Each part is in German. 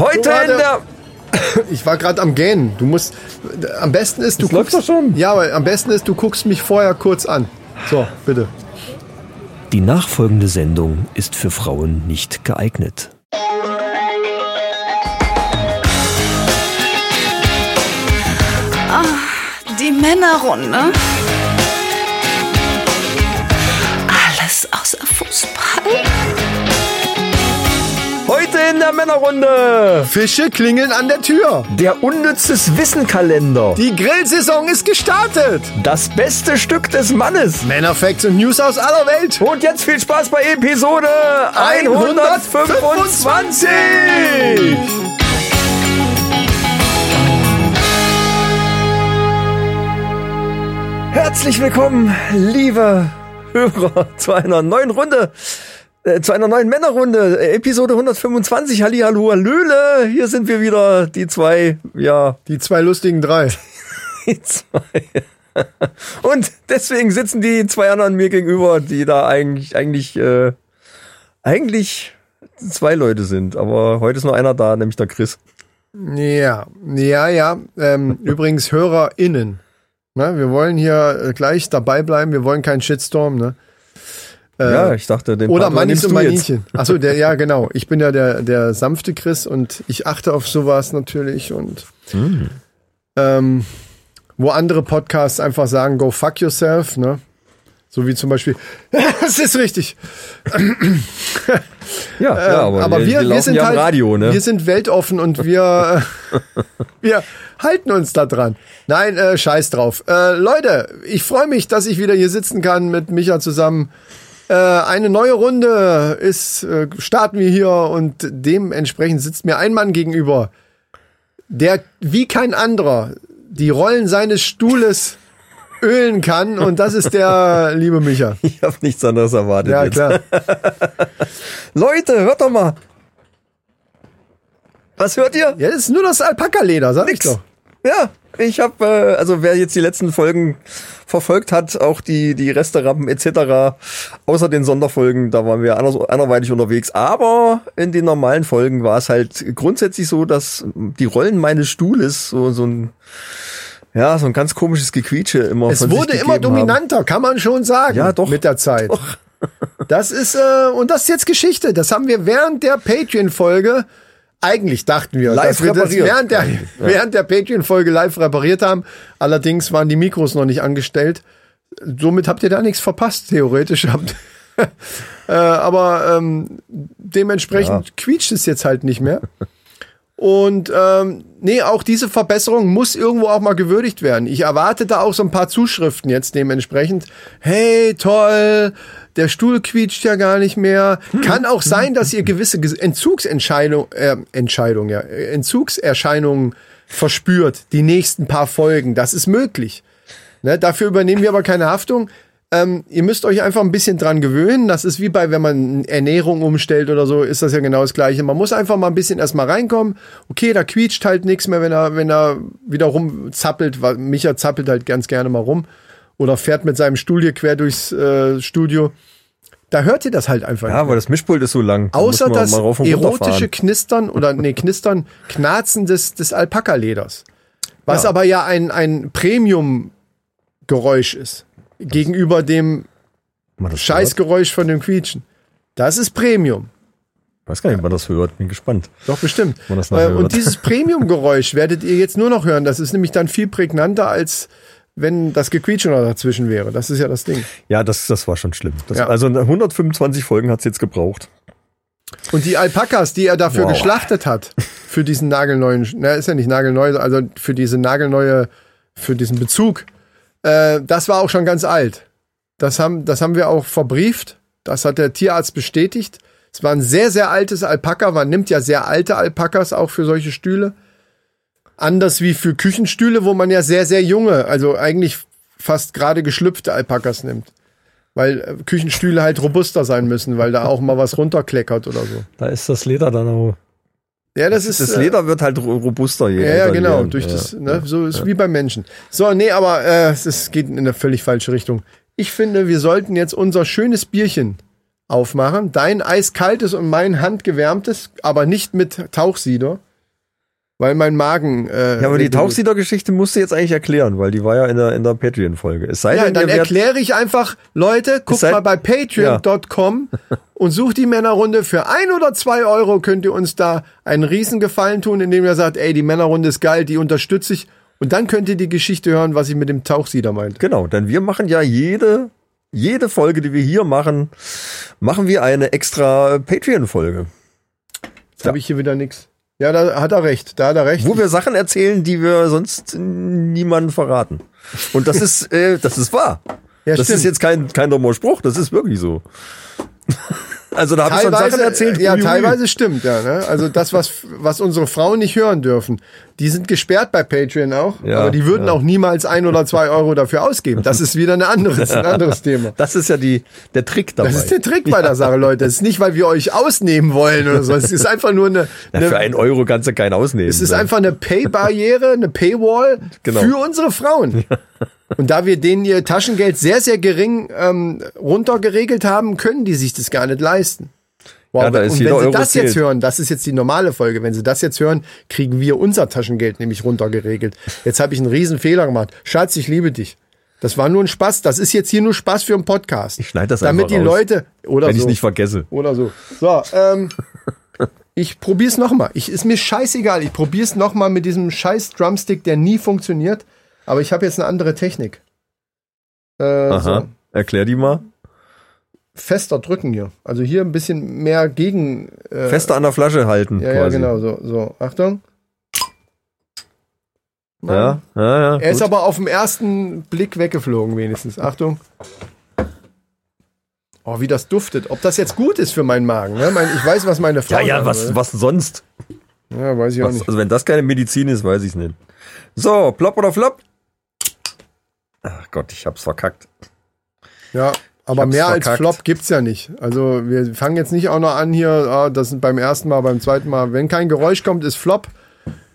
Heute warte. in der. Ich war gerade am Gähnen. Du musst. Am besten ist, du Das läuft guckst. doch schon. Ja, aber am besten ist, du guckst mich vorher kurz an. So, bitte. Die nachfolgende Sendung ist für Frauen nicht geeignet. Die Männerrunde. Der Männerrunde. Fische klingeln an der Tür. Der unnützes Wissenkalender. Die Grillsaison ist gestartet. Das beste Stück des Mannes. Männerfacts und News aus aller Welt. Und jetzt viel Spaß bei Episode 125. Herzlich willkommen, liebe Hörer, zu einer neuen Runde, äh, zu einer neuen Männerrunde, äh, Episode 125. Halli, hallo, hallöle. Hier sind wir wieder, die zwei, ja, Die zwei lustigen drei. die zwei. Und deswegen sitzen die zwei anderen mir gegenüber, die da eigentlich, eigentlich, äh, eigentlich zwei Leute sind. Aber heute ist nur einer da, nämlich der Chris. Ja, ja, ja. Ähm, übrigens HörerInnen. Ne, wir wollen hier äh, gleich dabei bleiben. Wir wollen keinen Shitstorm. Ne? Äh, ja, ich dachte, den Oder jetzt. Maninchen. Achso, der, ja, genau. Ich bin ja der, der sanfte Chris und ich achte auf sowas natürlich und Hm. ähm, wo andere Podcasts einfach sagen, go fuck yourself, ne? So wie zum Beispiel, das ist richtig. Ja, ja, aber, Ähm, aber wir, wir, laufen sind ja halt, Radio, ne? wir sind weltoffen und wir, wir halten uns da dran. Nein, äh, scheiß drauf. Äh, Leute, ich freue mich, dass ich wieder hier sitzen kann mit Micha zusammen. Äh, eine neue Runde ist, äh, starten wir hier und dementsprechend sitzt mir ein Mann gegenüber, der wie kein anderer die Rollen seines Stuhles ölen kann und das ist der liebe Micha. ich habe nichts anderes erwartet. Ja, jetzt. klar. Leute, hört doch mal. Was hört ihr? Ja, das ist nur das Alpaka-Leder, sag Nix. ich doch. Ja, ich habe, äh, also wer jetzt die letzten Folgen verfolgt hat, auch die die Resterampen etc., außer den Sonderfolgen, da waren wir anders, anderweitig unterwegs. Aber in den normalen Folgen war es halt grundsätzlich so, dass die Rollen meines Stuhles so so ein ja so ein ganz komisches Gequietsche immer Es von wurde immer gegeben haben. dominanter, kann man schon sagen. Ja, doch. Mit der Zeit. Das ist, äh, und das ist jetzt Geschichte. Das haben wir während der Patreon-Folge, eigentlich dachten wir, Live dass wir das repariert. während der, während der Patreon-Folge live repariert haben. Allerdings waren die Mikros noch nicht angestellt. Somit habt ihr da nichts verpasst, theoretisch. Habt, äh, aber ähm, dementsprechend quietscht es jetzt halt nicht mehr. Und ähm, nee, auch diese Verbesserung muss irgendwo auch mal gewürdigt werden. Ich erwarte da auch so ein paar Zuschriften jetzt dementsprechend. Hey, toll, der Stuhl quietscht ja gar nicht mehr. Kann auch sein, dass ihr gewisse Ges- Entzugsentscheidung, äh, Entscheidung, ja, Entzugserscheinungen verspürt, die nächsten paar Folgen. Das ist möglich. Ne, dafür übernehmen wir aber keine Haftung. Ähm, ihr müsst euch einfach ein bisschen dran gewöhnen. Das ist wie bei, wenn man Ernährung umstellt oder so, ist das ja genau das Gleiche. Man muss einfach mal ein bisschen erstmal reinkommen. Okay, da quietscht halt nichts mehr, wenn er, wenn er wieder rumzappelt. Micha zappelt halt ganz gerne mal rum. Oder fährt mit seinem Stuhl hier quer durchs äh, Studio. Da hört ihr das halt einfach Ja, weil das Mischpult ist so lang. Da Außer das erotische. Knistern oder nee, Knistern, Knarzen des, des Alpaka-Leders. Was Ja. aber ja ein, ein Premium-Geräusch ist. Gegenüber dem. Scheißgeräusch von dem Quietschen. Das ist Premium. Weiß gar nicht, ob man das hört. Bin gespannt. Doch, bestimmt. Äh, und dieses Premium-Geräusch werdet ihr jetzt nur noch hören. Das ist nämlich dann viel prägnanter, als wenn das Gequietsche noch dazwischen wäre. Das ist ja das Ding. Ja, das, das war schon schlimm. Das, Ja. Also 125 Folgen hat's jetzt gebraucht. Und die Alpakas, die er dafür Wow. geschlachtet hat, für diesen nagelneuen, na, ist ja nicht nagelneu, also für diese nagelneue, für diesen Bezug, äh, das war auch schon ganz alt. Das haben, das haben wir auch verbrieft. Das hat der Tierarzt bestätigt. Es war ein sehr, sehr altes Alpaka. Man nimmt ja sehr alte Alpakas auch für solche Stühle. Anders wie für Küchenstühle, wo man ja sehr, sehr junge, also eigentlich fast gerade geschlüpfte Alpakas nimmt. Weil äh, Küchenstühle halt robuster sein müssen, weil da auch mal was runterkleckert oder so. Da ist das Leder dann auch. Ja, das ist. Das äh, Leder wird halt ro- robuster. Je Ja, ja, genau. Durch ja. das, ne, so ist wie beim Menschen. So, nee, aber äh, es geht in eine völlig falsche Richtung. Ich finde, wir sollten jetzt unser schönes Bierchen aufmachen. Dein eiskaltes und mein handgewärmtes, aber nicht mit Tauchsieder. Weil mein Magen. Äh, Ja, aber die reguliert. Tauchsieder-Geschichte musst du jetzt eigentlich erklären, weil die war ja in der, in der Patreon-Folge. Es sei Ja, denn, dann erkläre ich einfach, Leute, guckt sei- mal bei patreon.com und sucht die Männerrunde. Für ein oder zwei Euro könnt ihr uns da einen Riesengefallen tun, indem ihr sagt, ey, die Männerrunde ist geil, die unterstütze ich. Und dann könnt ihr die Geschichte hören, was ich mit dem Tauchsieder meinte. Genau, denn wir machen ja jede, jede Folge, die wir hier machen, machen wir eine extra Patreon-Folge. Jetzt habe ich hier wieder nix. Ja, da hat er recht. Da hat er recht. Wo wir Sachen erzählen, die wir sonst niemandem verraten. Und das ist, äh, das ist wahr. Ja, das stimmt. ist jetzt kein, kein dummer Spruch, das ist wirklich so. Also da habe ich schon Sachen erzählt. ja, ui, ui. teilweise stimmt, ja. Ne? Also das, was, was unsere Frauen nicht hören dürfen, die sind gesperrt bei Patreon auch, Ja, aber die würden ja. auch niemals ein oder zwei Euro dafür ausgeben. Das ist wieder ein anderes, ein anderes Thema. Das ist ja die, der Trick dabei. Das ist der Trick bei der Sache, Leute. Es ist nicht, weil wir euch ausnehmen wollen oder so. Es ist einfach nur eine, Na, für eine einen Euro kannst du keinen ausnehmen. es ist ne? einfach eine Pay-Barriere, eine Paywall Genau. für unsere Frauen. Und da wir denen ihr Taschengeld sehr, sehr gering ähm, runtergeregelt haben, können die sich das gar nicht leisten. Wow, Ja, da ist und wenn sie Euro das jetzt zählt. hören, das ist jetzt die normale Folge, wenn sie das jetzt hören, kriegen wir unser Taschengeld nämlich runtergeregelt. Jetzt habe ich einen riesen Fehler gemacht. Schatz, ich liebe dich. Das war nur ein Spaß. Das ist jetzt hier nur Spaß für einen Podcast. Ich schneid das Damit einfach die raus, Leute oder wenn so ich nicht vergesse. oder so. So, ähm, ich probier's noch mal. Ich ist mir scheißegal. Ich probier's noch mal mit diesem scheiß Drumstick, der nie funktioniert. Aber ich habe jetzt eine andere Technik. Äh, Aha. so. Erklär die mal. Fester drücken hier. Also hier ein bisschen mehr gegen. Äh, Fester an der Flasche halten. Ja, ja, quasi. genau. So, so. Achtung. Ja, ja, ja. Er ist gut. aber auf den ersten Blick weggeflogen, wenigstens. Achtung. Oh, wie das duftet. Ob das jetzt gut ist für meinen Magen. Ne? Ich weiß, was meine Frau. ja, ja, was, was sonst? Ja, weiß ich auch Was, nicht. also wenn das keine Medizin ist, weiß ich es nicht. So, plopp oder flop? Ach Gott, ich hab's verkackt. Ja, aber mehr als verkackt. Flop gibt's ja nicht. Also wir fangen jetzt nicht auch noch an hier, ah, das sind beim ersten Mal, beim zweiten Mal. Wenn kein Geräusch kommt, ist Flop.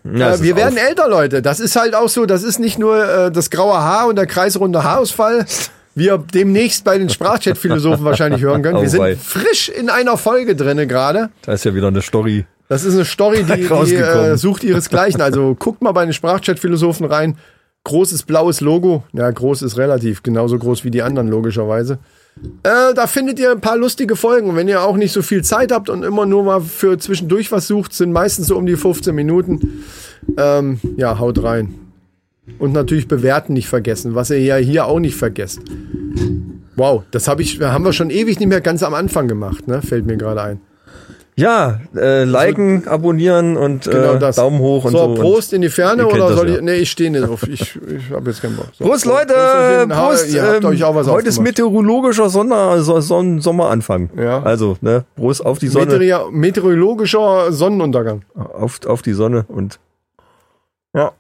Ja, äh, wir ist werden älter, Leute. Das ist halt auch so, das ist nicht nur äh, das graue Haar und der kreisrunde Haarausfall, wie ihr demnächst bei den Sprachchat-Philosophen wahrscheinlich hören könnt. Wir Oh, sind frisch in einer Folge drinne gerade. Da ist ja wieder eine Story. Das ist eine Story, die, die äh, sucht ihresgleichen. Also guckt mal bei den Sprachchat-Philosophen rein. Großes blaues Logo. Ja, groß ist relativ. Genauso groß wie die anderen, logischerweise. Äh, da findet ihr ein paar lustige Folgen. Wenn ihr auch nicht so viel Zeit habt und immer nur mal für zwischendurch was sucht, sind meistens so um die 15 Minuten. Ähm, ja, haut rein. Und natürlich bewerten nicht vergessen, was ihr ja hier auch nicht vergesst. Wow, das hab ich, haben wir schon ewig nicht mehr ganz am Anfang gemacht, ne? Fällt mir gerade ein. Ja, äh, liken, abonnieren und Genau äh. Daumen hoch und so, so. Prost in die Ferne oder soll ja. ich. Nee, ich stehe nicht drauf. Ich, ich habe jetzt keinen Bock. So, Prost, Leute! auf Prost! Ihr habt ähm, euch auch was heute ist meteorologischer Sonder, so, Son Sommeranfang. Ja. Also, ne, Prost auf die Sonne. Meteoria- meteorologischer Sonnenuntergang. auf, auf die Sonne und ja.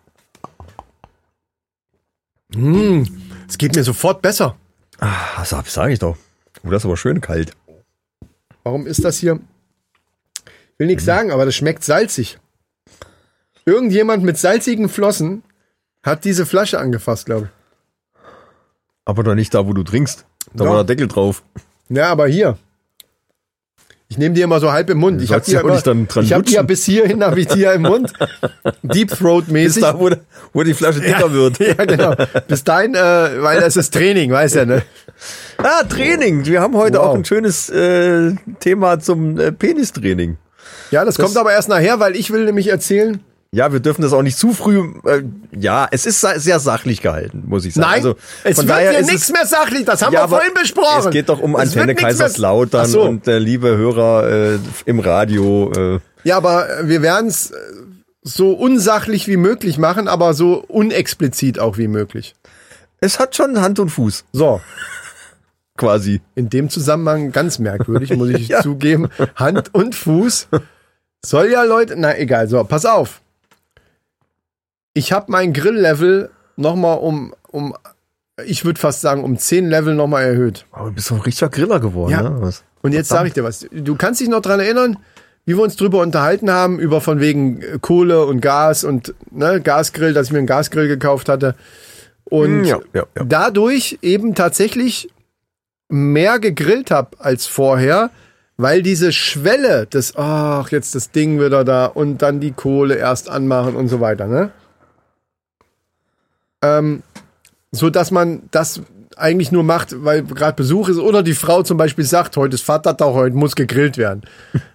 Hm, es geht mir sofort besser. Ah, sag ich doch. Oh, das ist aber schön kalt. Warum ist das hier? Ich will nichts Mhm. sagen, aber das schmeckt salzig. Irgendjemand mit salzigen Flossen hat diese Flasche angefasst, glaube Aber doch nicht da, wo du trinkst. Da Doch. war der Deckel drauf. ich. Ja, aber hier. Ich nehme die immer so halb im Mund. Ich habe die, ja ja dran ich hab die ja bis hierhin habe ich die ja im Mund. Deep Throat mäßig. da, wo, wo die Flasche dicker wird. Ja, genau. Bis dahin, äh, weil das ist Training, weißt ja, ne? Ah, Training. Wir haben heute Wow. auch ein schönes äh, Thema zum äh, Penistraining. Ja, das, kommt aber erst nachher, weil ich will nämlich erzählen. Ja, wir dürfen das auch nicht zu früh. Äh, ja, es ist sehr sachlich gehalten, muss ich sagen. Nein, also, es von wird hier nichts mehr sachlich, das haben Ja, wir vorhin besprochen. Es geht doch um Antenne Kaiserslautern so. und äh, liebe Hörer äh, im Radio. Äh, Ja, aber äh, wir werden es so unsachlich wie möglich machen, aber so unexplizit auch wie möglich. es hat schon Hand und Fuß, So, quasi. in dem Zusammenhang ganz merkwürdig, muss ich Ja. zugeben. Hand und Fuß. Soll ja Leute, na egal, so, pass auf. Ich habe mein Grilllevel nochmal um, um, ich würde fast sagen, um 10 Level nochmal erhöht. Aber du bist doch ein richtiger Griller geworden, Ja. ne? Was? Und jetzt sage ich dir was. Du kannst dich noch dran erinnern, wie wir uns drüber unterhalten haben, über von wegen äh, Kohle und Gas und ne, Gasgrill, dass ich mir einen Gasgrill gekauft hatte. Und Ja, ja, ja. dadurch eben tatsächlich mehr gegrillt habe als vorher, Weil diese Schwelle des, ach, jetzt das Ding wieder da und dann die Kohle erst anmachen und so weiter, ne? Ähm, so dass man das eigentlich nur macht, weil gerade Besuch ist oder die Frau zum Beispiel sagt, heute ist Vatertag, heute muss gegrillt werden,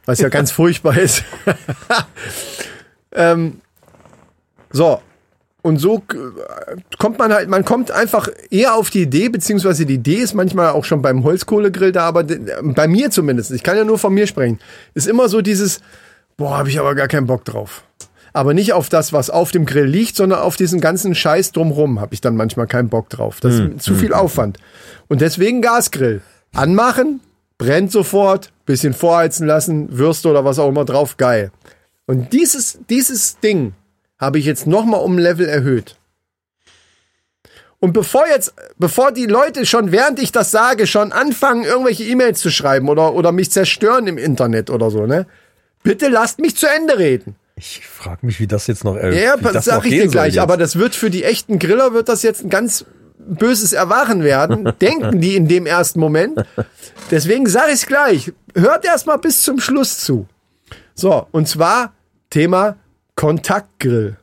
was ja ganz furchtbar ist. ähm, so. Und so äh, kommt man halt, man kommt einfach eher auf die Idee, beziehungsweise die Idee ist manchmal auch schon beim Holzkohlegrill da, aber bei mir zumindest, ich kann ja nur von mir sprechen, ist immer so dieses, boah, habe ich aber gar keinen Bock drauf. Aber nicht auf das, was auf dem Grill liegt, sondern auf diesen ganzen Scheiß drumrum habe ich dann manchmal keinen Bock drauf. Das ist zu viel Aufwand. Und deswegen Gasgrill. Anmachen, brennt sofort, bisschen vorheizen lassen, Würste oder was auch immer drauf, geil. Und dieses, dieses Ding habe ich jetzt nochmal um ein Level erhöht. Und bevor jetzt, bevor die Leute schon, während ich das sage, schon anfangen, irgendwelche E-Mails zu schreiben oder, oder mich zerstören im Internet oder so, ne? Bitte lasst mich zu Ende reden. Ich frage mich, wie das jetzt noch. Äh, Ja, das sag ich dir gleich, jetzt. aber das wird für die echten Griller wird das jetzt ein ganz böses Erwachen werden, denken die in dem ersten Moment. Deswegen sage ich es gleich. Hört erstmal bis zum Schluss zu. So, und zwar Thema Kontaktgrill.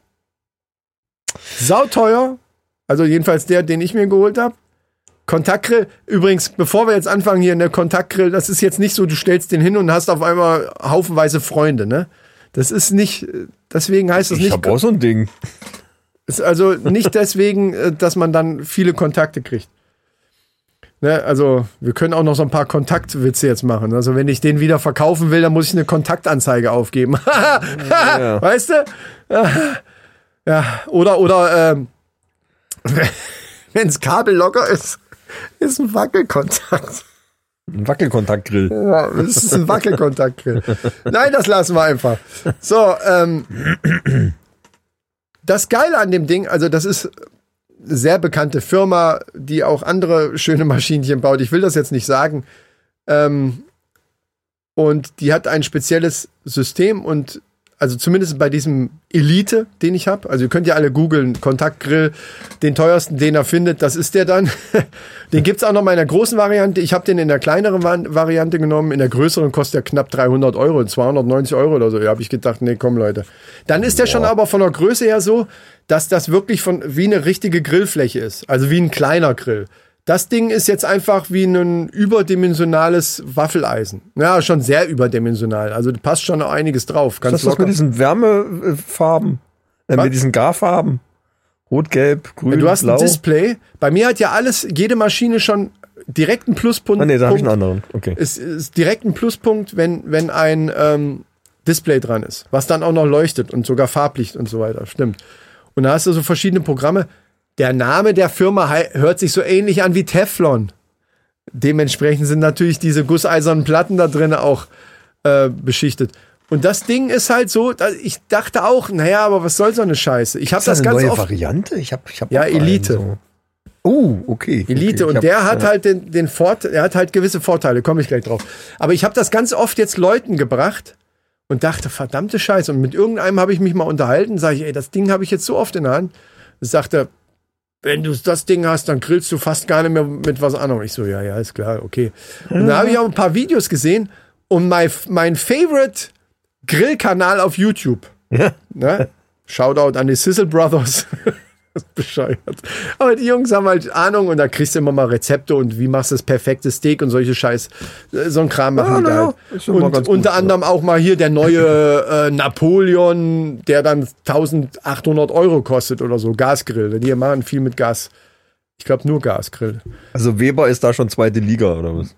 Sauteuer, also jedenfalls der, den ich mir geholt habe. Kontaktgrill, übrigens, bevor wir jetzt anfangen hier, ne, Kontaktgrill, das ist jetzt nicht so, du stellst den hin und hast auf einmal haufenweise Freunde, ne? Das ist nicht, deswegen heißt es ich nicht habe auch so ein Ding. ist also nicht deswegen, äh, dass man dann viele Kontakte kriegt. Ne, also wir können auch noch so ein paar Kontaktwitze jetzt machen. Also wenn ich den wieder verkaufen will, dann muss ich eine Kontaktanzeige aufgeben. Weißt du? Ja, oder oder ähm, wenns Kabel locker ist, ist ein Wackelkontakt. Ein Wackelkontaktgrill. Ja, das ist ein Wackelkontaktgrill. Nein, das lassen wir einfach. So, ähm, das Geile an dem Ding, also das ist sehr bekannte Firma, die auch andere schöne Maschinchen baut. Ich will das jetzt nicht sagen. Ähm, und die hat ein spezielles System und also zumindest bei diesem Elite, den ich habe. Also ihr könnt ja alle googeln, Kontaktgrill, den teuersten, den er findet, das ist der dann. den gibt's auch noch mal in der großen Variante. Ich habe den in der kleineren Vari- Variante genommen. In der größeren kostet er knapp 300 Euro, 290 Euro oder so. Ja, habe ich gedacht, nee, komm Leute. Dann ist der schon aber von der Größe her so, dass das wirklich von wie eine richtige Grillfläche ist. Also wie ein kleiner Grill. Das Ding ist jetzt einfach wie ein überdimensionales Waffeleisen. Ja, schon sehr überdimensional. Also da passt schon noch einiges drauf. Ganz Das ist das mit diesen Wärmefarben, äh, mit diesen Garfarben. Rot, Gelb, Grün, Du hast Blau. ein Display. Bei mir hat ja alles, jede Maschine schon direkt einen Pluspunkt. Ah, nee, da habe ich einen anderen. Okay. ist, ist direkt ein Pluspunkt, wenn, wenn ein ähm, Display dran ist, was dann auch noch leuchtet und sogar Farblicht und so weiter. Stimmt. Und da hast du so verschiedene Programme. Der Name der Firma hört sich so ähnlich an wie Teflon. Dementsprechend sind natürlich diese gusseisernen Platten da drin auch äh, beschichtet. Und das Ding ist halt so, ich dachte auch, naja, aber was soll so eine Scheiße? Ich habe das das ganz neue oft. Variante? Ich habe ich hab Ja, Elite. So. Oh, okay. Elite okay. und der hat ja. halt den, den Vorteil, er hat halt gewisse Vorteile, komme ich gleich drauf. Aber ich habe das ganz oft jetzt Leuten gebracht und dachte, verdammte Scheiße. Und mit irgendeinem habe ich mich mal unterhalten, sage ich, ey, das Ding habe ich jetzt so oft in der Hand. Sagte, wenn du das Ding hast, dann grillst du fast gar nicht mehr mit was anderem. Ich so, ja, ja, ist klar, okay. Und da habe ich auch ein paar Videos gesehen und mein, mein Favorite Grillkanal auf YouTube. Ja. Ne? Shoutout an die Sizzle Brothers. Bescheuert. Aber die Jungs haben halt Ahnung und da kriegst du immer mal Rezepte und wie machst du das perfekte Steak und solche Scheiß. äh, So ein Kram machen Ja, die ja, halt. Und gut, unter ja. anderem auch mal hier der neue äh, Napoleon, der dann 1800 Euro kostet oder so. Gasgrill. Die machen viel mit Gas. Ich glaube nur Gasgrill. Also Weber ist da schon zweite Liga oder was?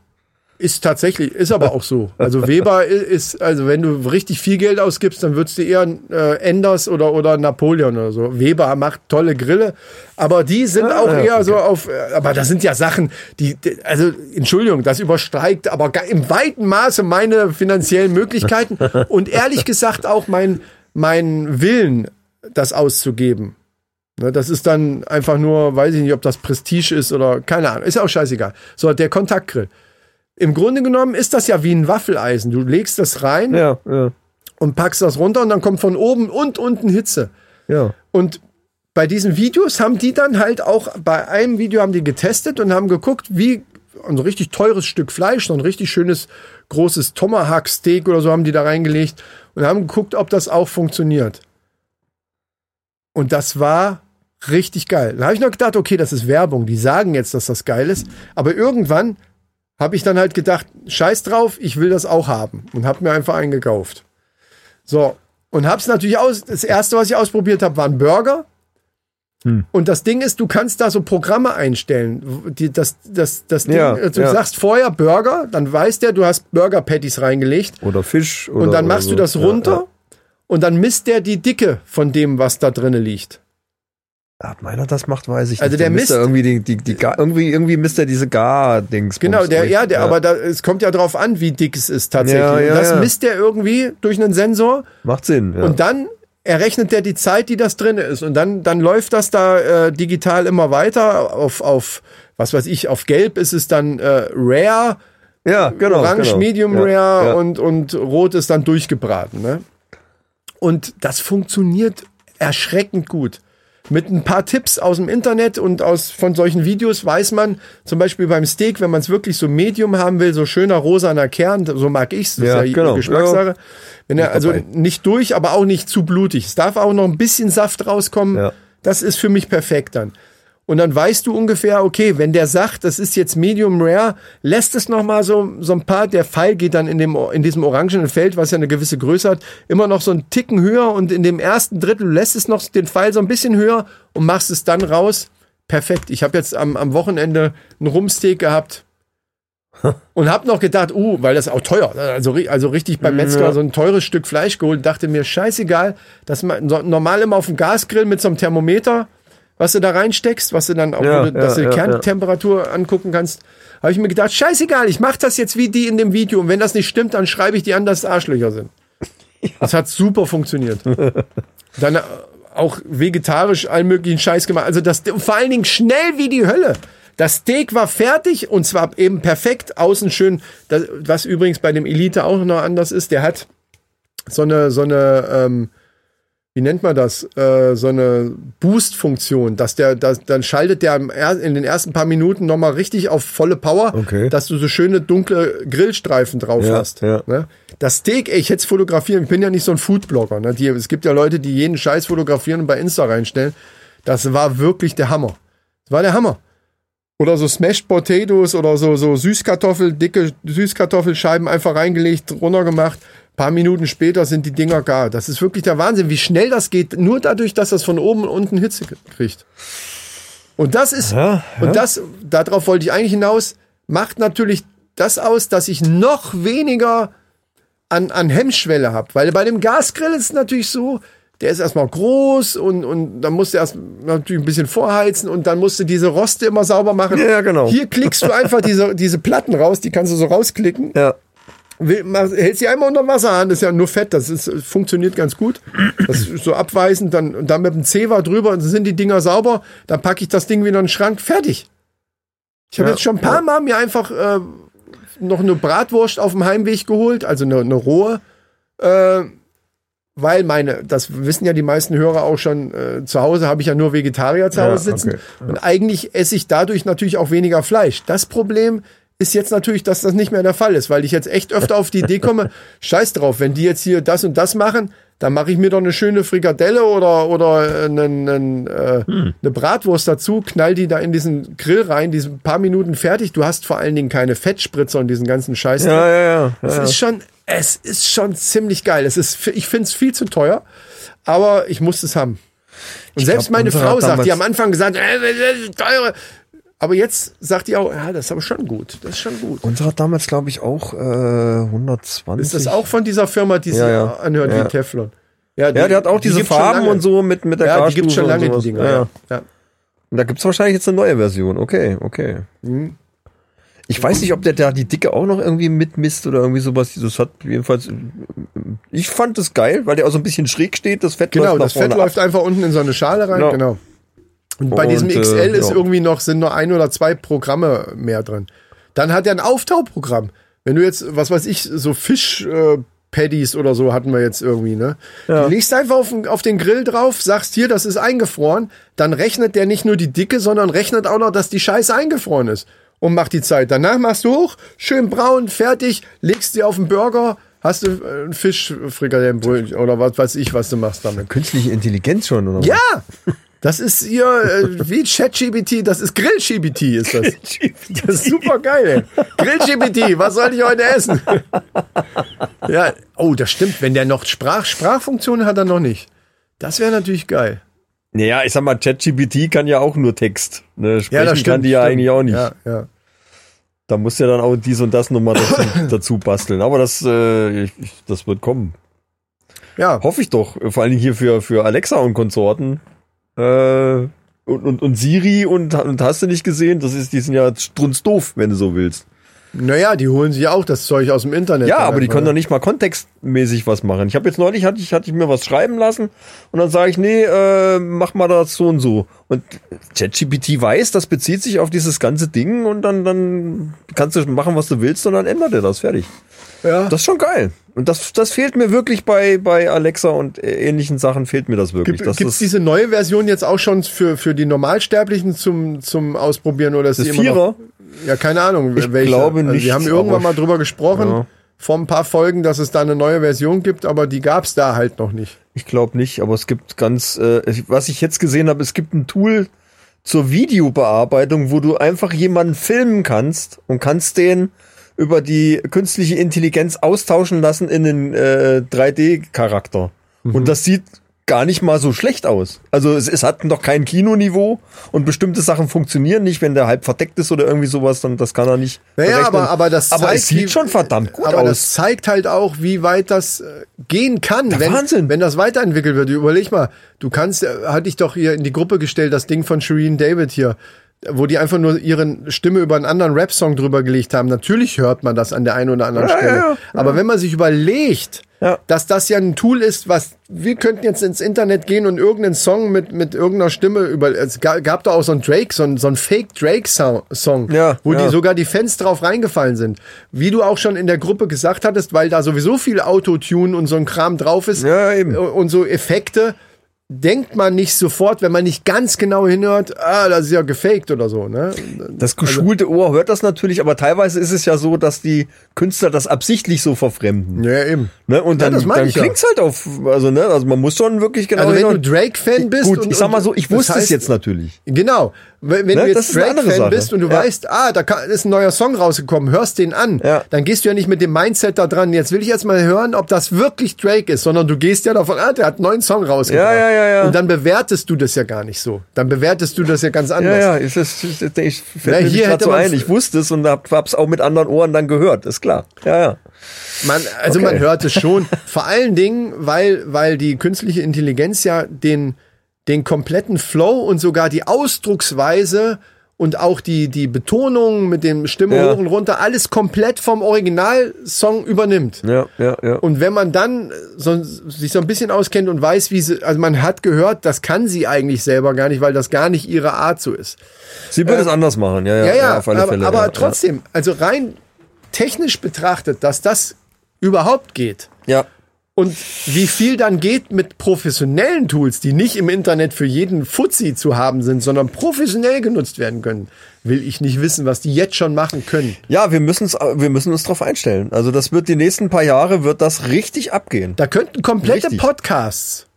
Ist tatsächlich, ist aber auch so. Also Weber ist, also wenn du richtig viel Geld ausgibst, dann würdest du eher äh, Enders oder, oder Napoleon oder so. Weber macht tolle Grille, aber die sind Ah, auch ja, eher okay. so auf, aber das sind ja Sachen, die, also Entschuldigung, das übersteigt aber im weiten Maße meine finanziellen Möglichkeiten und ehrlich gesagt auch mein, mein Willen, das auszugeben. Ne, das ist dann einfach nur, weiß ich nicht, ob das Prestige ist oder keine Ahnung, ist auch scheißegal. So, der Kontaktgrill. Im Grunde genommen ist das ja wie ein Waffeleisen. Du legst das rein Ja, ja, und packst das runter und dann kommt von oben und unten Hitze. ja. Und bei diesen Videos haben die dann halt auch, bei einem Video haben die getestet und haben geguckt, wie ein richtig teures Stück Fleisch, so ein richtig schönes großes Tomahawk-Steak oder so haben die da reingelegt und haben geguckt, ob das auch funktioniert. Und das war richtig geil. Da habe ich noch gedacht, okay, das ist Werbung. Die sagen jetzt, dass das geil ist. Aber irgendwann habe ich dann halt gedacht, scheiß drauf, ich will das auch haben. Und habe mir einfach einen gekauft. So, und hab's natürlich aus. Das erste, was ich ausprobiert habe, waren Burger. Und das Ding ist, du kannst da so Programme einstellen. Die, das, das, das Ding, Ja, äh, du ja. sagst vorher Burger, dann weiß der, du hast Burger Patties reingelegt. Oder Fisch. Oder, Und dann machst so. du das Ja, runter. Und dann misst der die Dicke von dem, was da drinnen liegt. Ja. Ob meiner das macht, weiß ich Also nicht. der misst misst- er irgendwie die, die, die Gar, irgendwie, irgendwie misst er diese Gar-Dings. Genau, der, ja, der, aber da, es kommt ja drauf an, wie dick es ist tatsächlich. Ja, ja, das ja. misst der irgendwie durch einen Sensor. Macht Sinn. Ja. Und dann errechnet der die Zeit, die das drin ist. Und dann, dann läuft das da äh, digital immer weiter. Auf, auf, was weiß ich, auf Gelb ist es dann äh, Rare, ja, genau. Orange genau. Medium ja, Rare ja. Und, und Rot ist dann durchgebraten. Ne? Und das funktioniert erschreckend gut. Mit ein paar Tipps aus dem Internet und aus von solchen Videos weiß man, zum Beispiel beim Steak, wenn man es wirklich so Medium haben will, so schöner rosaner Kern, so mag ich's, das Ja, ist ja genau. Geschmackssache. Wenn er also dabei. nicht durch, aber auch nicht zu blutig. Es darf auch noch ein bisschen Saft rauskommen. Ja. Das ist für mich perfekt dann. Und dann weißt du ungefähr, okay, wenn der sagt, das ist jetzt Medium Rare, lässt es noch mal so, so ein paar, der Pfeil geht dann in, dem, in diesem orangenen Feld, was ja eine gewisse Größe hat, immer noch so einen Ticken höher und in dem ersten Drittel lässt es noch den Pfeil so ein bisschen höher und machst es dann raus. Perfekt. Ich habe jetzt am, am Wochenende einen Rumsteak gehabt und habe noch gedacht, uh, weil das auch teuer, also, also richtig beim Metzger so ein teures Stück Fleisch geholt, dachte mir, scheißegal, dass man so, normal immer auf dem Gasgrill mit so einem Thermometer, was du da reinsteckst, was du dann auch, Ja, du, dass du ja, die ja, Kerntemperatur angucken kannst, habe ich mir gedacht, scheißegal, ich mache das jetzt wie die in dem Video und wenn das nicht stimmt, dann schreibe ich die an, dass es Arschlöcher sind. Das hat super funktioniert. Dann äh, auch vegetarisch allen möglichen Scheiß gemacht. Also das vor allen Dingen schnell wie die Hölle. Das Steak war fertig und zwar eben perfekt, außen schön, das, was übrigens bei dem Elite auch noch anders ist, der hat so eine, so eine, ähm, wie nennt man das, äh, so eine Boost-Funktion, dass der, dass, dann schaltet der er, in den ersten paar Minuten nochmal richtig auf volle Power, Okay. dass du so schöne dunkle Grillstreifen drauf Ja, hast. ja. Ne? Das Steak, ey, ich hätte es fotografieren, ich bin ja nicht so ein Foodblogger. Ne? Die, es gibt ja Leute, die jeden Scheiß fotografieren und bei Insta reinstellen. Das war wirklich der Hammer. Das war der Hammer. Oder so Smashed Potatoes oder so, so Süßkartoffel, dicke Süßkartoffelscheiben einfach reingelegt, runtergemacht. Paar Minuten später sind die Dinger gar. Das ist wirklich der Wahnsinn, wie schnell das geht, nur dadurch, dass das von oben und unten Hitze kriegt. Und das ist, Ja, und das, darauf wollte ich eigentlich hinaus, macht natürlich das aus, dass ich noch weniger an, an Hemmschwelle habe. Weil bei dem Gasgrill ist es natürlich so, der ist erstmal groß und, und dann musst du erst natürlich ein bisschen vorheizen und dann musst du diese Roste immer sauber machen. Ja, ja, genau. Hier klickst du einfach diese, diese Platten raus, die kannst du so rausklicken. Ja. Hältst sie einmal unter Wasser an, das ist ja nur Fett, das ist, funktioniert ganz gut. Das ist so abweisend, dann, und dann mit dem Zewa drüber und dann sind die Dinger sauber, dann packe ich das Ding wieder in den Schrank, fertig. Ich habe Ja, jetzt schon ein paar Mal mir einfach äh, noch eine Bratwurst auf dem Heimweg geholt, also eine, eine rohe, äh, weil meine, das wissen ja die meisten Hörer auch schon, äh, zu Hause habe ich ja nur Vegetarier zu Ja, Hause sitzen. okay, Und eigentlich esse ich dadurch natürlich auch weniger Fleisch. Das Problem ist jetzt natürlich, dass das nicht mehr der Fall ist, weil ich jetzt echt öfter auf die Idee komme, scheiß drauf, wenn die jetzt hier das und das machen, dann mache ich mir doch eine schöne Frikadelle oder, oder einen, einen, äh, eine Bratwurst dazu, knall die da in diesen Grill rein, diese paar Minuten fertig. Du hast vor allen Dingen keine Fettspritzer und diesen ganzen Scheiß. Ja, ja, ja. Es ja. ist schon, es ist schon ziemlich geil. Es ist, ich finde es viel zu teuer, aber ich muss es haben. Und selbst glaub, meine Frau sagt, die am Anfang gesagt, äh, das ist teure. Aber jetzt sagt die auch, ja, das ist aber schon gut. Das ist schon gut. Unsere hat damals, glaube ich, auch äh, 120. Ist das auch von dieser Firma, die sich Ja, ja. anhört Ja. wie Teflon? Ja, der hat auch die diese Farben und so mit, mit der Ja, die gibt's schon Garstufe lange, die. Dinger. Ja, Ja. ja. Ja. Und da gibt's wahrscheinlich jetzt eine neue Version. Okay, okay. Mhm. Ich weiß nicht, ob der da die Dicke auch noch irgendwie mitmisst oder irgendwie sowas. Das hat jedenfalls. Ich fand das geil, weil der auch so ein bisschen schräg steht. Das Fett Genau, läuft das Fett ab. läuft einfach unten in so eine Schale rein. Ja. Genau. Und bei Und, diesem äh, XL ist ja. irgendwie noch, sind nur ein oder zwei Programme mehr drin. Dann hat er ein Auftauprogramm. Wenn du jetzt, was weiß ich, so Fisch, äh, Paddies oder so hatten wir jetzt irgendwie, ne? Ja. Die legst einfach auf, den- auf den Grill drauf, sagst hier, das ist eingefroren, dann rechnet der nicht nur die Dicke, sondern rechnet auch noch, dass die Scheiße eingefroren ist. und mach die Zeit. Danach machst du hoch, schön braun, fertig, legst dir auf den Burger, hast du äh, ein Fischfrikadellenbrötchen oder was weiß ich, was du machst damit. Künstliche Intelligenz schon, oder? Ja! Das ist hier äh, wie ChatGPT, das ist Grill-GPT ist das. Das ist super geil. ey. Grill-GPT, was soll ich heute essen? ja, oh, das stimmt. Wenn der noch Sprach Sprachfunktionen hat, er noch nicht. Das wäre natürlich geil. Naja, ich sag mal, ChatGPT kann ja auch nur Text. Ne? Sprechen Ja, das stimmt. kann die ja stimmt. eigentlich auch nicht. Ja, ja. Da muss ja dann auch dies und das nochmal dazu, dazu basteln. Aber das, äh, ich- das wird kommen. ja. Hoffe ich doch. Vor allen Dingen hier für, für Alexa und Konsorten. Äh, und, und, und Siri und, und hast du nicht gesehen? Das ist, die sind ja strunzdoof, wenn du so willst. Naja, die holen sich auch das Zeug aus dem Internet. Ja, aber die einfach, können ne? doch nicht mal kontextmäßig was machen. Ich habe jetzt neulich, hatte ich, hatte ich mir was schreiben lassen und dann sage ich, nee, äh, mach mal das so und so. Und ChatGPT weiß, das bezieht sich auf dieses ganze Ding und dann, dann kannst du machen, was du willst und dann ändert er das. Fertig. Ja. Das ist schon geil. Und das, das fehlt mir wirklich bei, bei Alexa und ähnlichen Sachen fehlt mir das wirklich. Gibt es diese neue Version jetzt auch schon für, für die Normalsterblichen zum, zum Ausprobieren oder ist das die immer noch, Vierer. Ja, keine Ahnung. Ich welche. glaube also nicht, Wir haben irgendwann mal drüber gesprochen, Ja. vor ein paar Folgen, dass es da eine neue Version gibt, aber die gab es da halt noch nicht. Ich glaube nicht, aber es gibt ganz, äh, was ich jetzt gesehen habe, es gibt ein Tool zur Videobearbeitung, wo du einfach jemanden filmen kannst und kannst den über die künstliche Intelligenz austauschen lassen in den äh, 3D-Charakter. Und das sieht gar nicht mal so schlecht aus. Also es, es hat noch kein Kinoniveau und bestimmte Sachen funktionieren nicht, wenn der halb verdeckt ist oder irgendwie sowas, dann das kann er nicht. Naja, berechnen. aber, aber das aber zeigt, es sieht wie- schon verdammt gut aber aus. das zeigt halt auch, wie weit das äh, gehen kann, wenn, Wahnsinn. wenn das weiterentwickelt wird. Überleg mal, du kannst, äh, hatte ich doch hier in die Gruppe gestellt, das Ding von Shireen David hier, wo die einfach nur ihre Stimme über einen anderen Rap-Song drüber gelegt haben. Natürlich hört man das an der einen oder anderen Ja, Stelle. ja, ja. Aber wenn man sich überlegt, dass das ja ein Tool ist, was wir könnten jetzt ins Internet gehen und irgendeinen Song mit mit irgendeiner Stimme über es ga- gab da auch so einen Drake so einen, so einen Fake Drake Song, Song Ja, wo die sogar die Fans drauf reingefallen sind. Wie du auch schon in der Gruppe gesagt hattest, weil da sowieso viel Autotune und so ein Kram drauf ist äh, und so Effekte denkt man nicht sofort, wenn man nicht ganz genau hinhört, ah, das ist ja gefaked oder so, ne? Das geschulte Ohr hört das natürlich, aber teilweise ist es ja so, dass die Künstler das absichtlich so verfremden. Ja, eben. Ne? Und Ja, dann, meine dann ich ja. klingt's halt auf, also ne, also man muss schon wirklich genau Also wenn du Drake-Fan bist Gut, und- ich sag mal so, ich das wusste es jetzt natürlich. Genau. Wenn, Ne, du jetzt Drake-Fan bist und du Ja. weißt, ah, da ist ein neuer Song rausgekommen, hörst den an, Ja. dann gehst du ja nicht mit dem Mindset da dran, jetzt will ich jetzt mal hören, ob das wirklich Drake ist, sondern du gehst ja davon, ah, der hat einen neuen Song rausgebracht. Ja, ja, ja, ja. Und dann bewertest du das ja gar nicht so. Dann bewertest du das ja ganz anders. Ja, ja, ist das, ich Ja, fällt mir hätte so ein. Ich wusste es und hab, hab's auch mit anderen Ohren dann gehört, ist klar. Ja, ja. Man, also Okay. man hört es schon. Vor allen Dingen, weil, weil die künstliche Intelligenz ja den, den kompletten Flow und sogar die Ausdrucksweise und auch die, die Betonung mit dem Stimme Ja. hoch und runter, alles komplett vom Originalsong übernimmt. Ja, ja, ja. Und wenn man dann so, sich so ein bisschen auskennt und weiß, wie sie, also man hat gehört, das kann sie eigentlich selber gar nicht, weil das gar nicht ihre Art so ist. Sie würde es anders machen, ja, ja, Ja, ja, auf alle aber, Fälle. aber ja, trotzdem, also rein technisch betrachtet, dass das überhaupt geht, Ja. Und wie viel dann geht mit professionellen Tools, die nicht im Internet für jeden Fuzzi zu haben sind, sondern professionell genutzt werden können, will ich nicht wissen, was die jetzt schon machen können. Ja, wir müssen wir müssen uns drauf einstellen. Also das wird die nächsten paar Jahre wird das richtig abgehen. Da könnten komplette Richtig. Podcasts,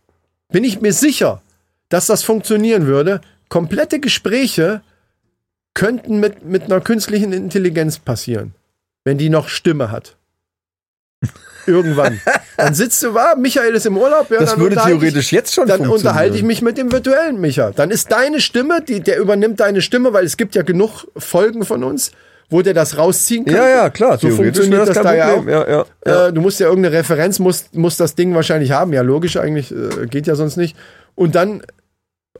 bin ich mir sicher, dass das funktionieren würde, komplette Gespräche könnten mit, mit einer künstlichen Intelligenz passieren, wenn die noch Stimme hat. Irgendwann. Dann sitzt du, war, Michael ist im Urlaub. Ja, Das dann würde unterhalte ich- theoretisch jetzt schon Dann unterhalte ich mich mit dem virtuellen Micha. Dann ist deine Stimme, die, der übernimmt deine Stimme, weil es gibt ja genug Folgen von uns, wo der das rausziehen kann. Ja, ja, klar. So theoretisch funktioniert das, kein da ja auch. Ja, ja, ja. Äh, du musst ja irgendeine Referenz, muss, muss das Ding wahrscheinlich haben. Ja, logisch eigentlich, äh, geht ja sonst nicht. Und dann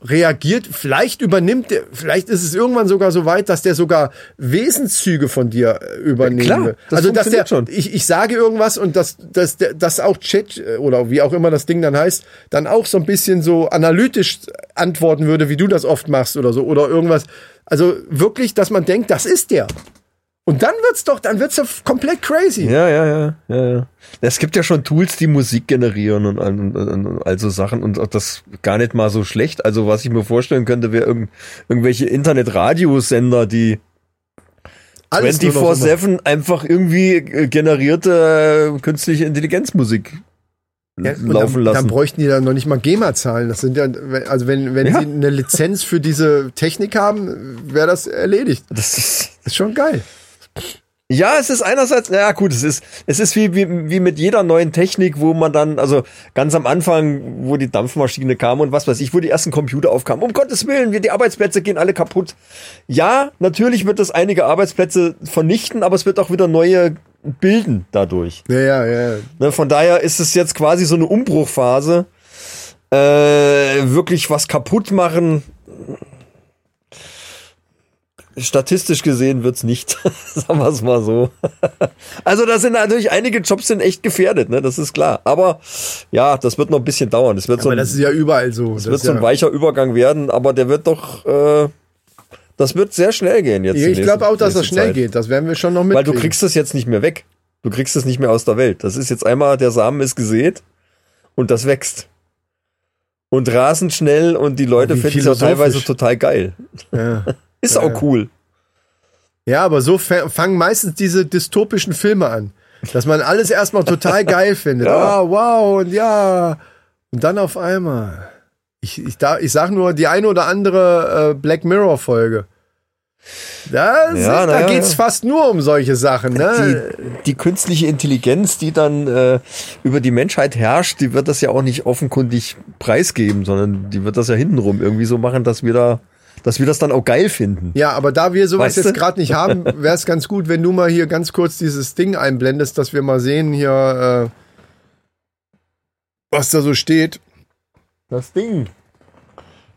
reagiert, vielleicht übernimmt der, vielleicht ist es irgendwann sogar so weit, dass der sogar Wesenszüge von dir äh, übernehmen klar, will. das also dass der, schon. ich, ich sage irgendwas und dass, dass, der, dass auch Chat äh, oder wie auch immer das Ding dann heißt, dann auch so ein bisschen so analytisch antworten würde, wie du das oft machst oder so oder irgendwas. Also wirklich, dass man denkt, das ist der. Und dann wird's doch, dann wird's doch komplett crazy. Ja, ja, ja, ja, ja. Es gibt ja schon Tools, die Musik generieren und, und, und, und all so Sachen und auch das gar nicht mal so schlecht. Also was ich mir vorstellen könnte, wäre irgend, irgendwelche Internetradiosender, die Alles nur noch immer. 24-7 einfach irgendwie äh, generierte äh, künstliche Intelligenzmusik Ja, laufen dann, lassen. Dann bräuchten die dann noch nicht mal GEMA zahlen. Das sind ja, also wenn, wenn Ja. sie eine Lizenz für diese Technik haben, wäre das erledigt. das ist, Das ist schon geil. Ja, es ist einerseits, naja gut, es ist, es ist wie, wie, wie mit jeder neuen Technik, wo man dann, also ganz am Anfang, wo die Dampfmaschine kam und was weiß ich, wo die ersten Computer aufkamen, um Gottes Willen, wir, die Arbeitsplätze gehen alle kaputt. Ja, natürlich wird es einige Arbeitsplätze vernichten, aber es wird auch wieder neue bilden dadurch. Ja, ja, ja. Ne, von daher ist es jetzt quasi so eine Umbruchphase. Äh, wirklich was kaputt machen. Statistisch gesehen wird's nicht. Sagen wir es mal so. also da sind natürlich einige Jobs sind echt gefährdet, ne? Das ist klar. Aber ja, das wird noch ein bisschen dauern. Das wird so Aber ein, das ist ja überall so. das Das wird so ein ja, weicher Übergang werden, aber der wird doch, äh, das wird sehr schnell gehen jetzt. Ich glaube auch, dass das schnell Zeit. geht. Das werden wir schon noch Weil mitkriegen. du kriegst es jetzt nicht mehr weg. Du kriegst es nicht mehr aus der Welt. Das ist jetzt einmal, der Samen ist gesät und das wächst. Und rasend schnell und die Leute finden es ja teilweise total geil. ja. Ist auch cool. ja, aber so fa- fangen meistens diese dystopischen Filme an. Dass man alles erstmal total geil findet. Ja. Ah, wow, und ja. Und dann auf einmal. Ich, ich, da, ich sag nur die eine oder andere äh, Black Mirror-Folge. Ja, da ja, geht's ja. fast nur um solche Sachen. Ne? Die, die künstliche Intelligenz, die dann äh, über die Menschheit herrscht, die wird das ja auch nicht offenkundig preisgeben, sondern die wird das ja hintenrum irgendwie so machen, dass wir da, dass wir das dann auch geil finden. Ja, aber da wir sowas Weißt jetzt gerade nicht haben, wäre es ganz gut, wenn du mal hier ganz kurz dieses Ding einblendest, dass wir mal sehen hier, äh, was da so steht. Das Ding.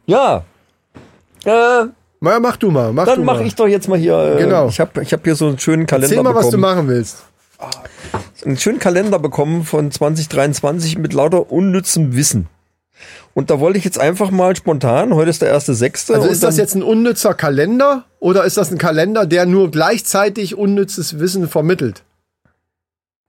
Ja. Äh, Na, mach du mal, mach dann mache ich doch jetzt mal hier. Äh, Genau. Ich habe ich hab hier so einen schönen Kalender Erzähl mal, was du bekommen. machen willst. einen schönen Kalender bekommen von 2023 mit lauter unnützem Wissen. Und da wollte ich jetzt einfach mal spontan, heute ist der erste Sechste. Also ist das jetzt ein unnützer Kalender oder ist das ein Kalender, der nur gleichzeitig unnützes Wissen vermittelt?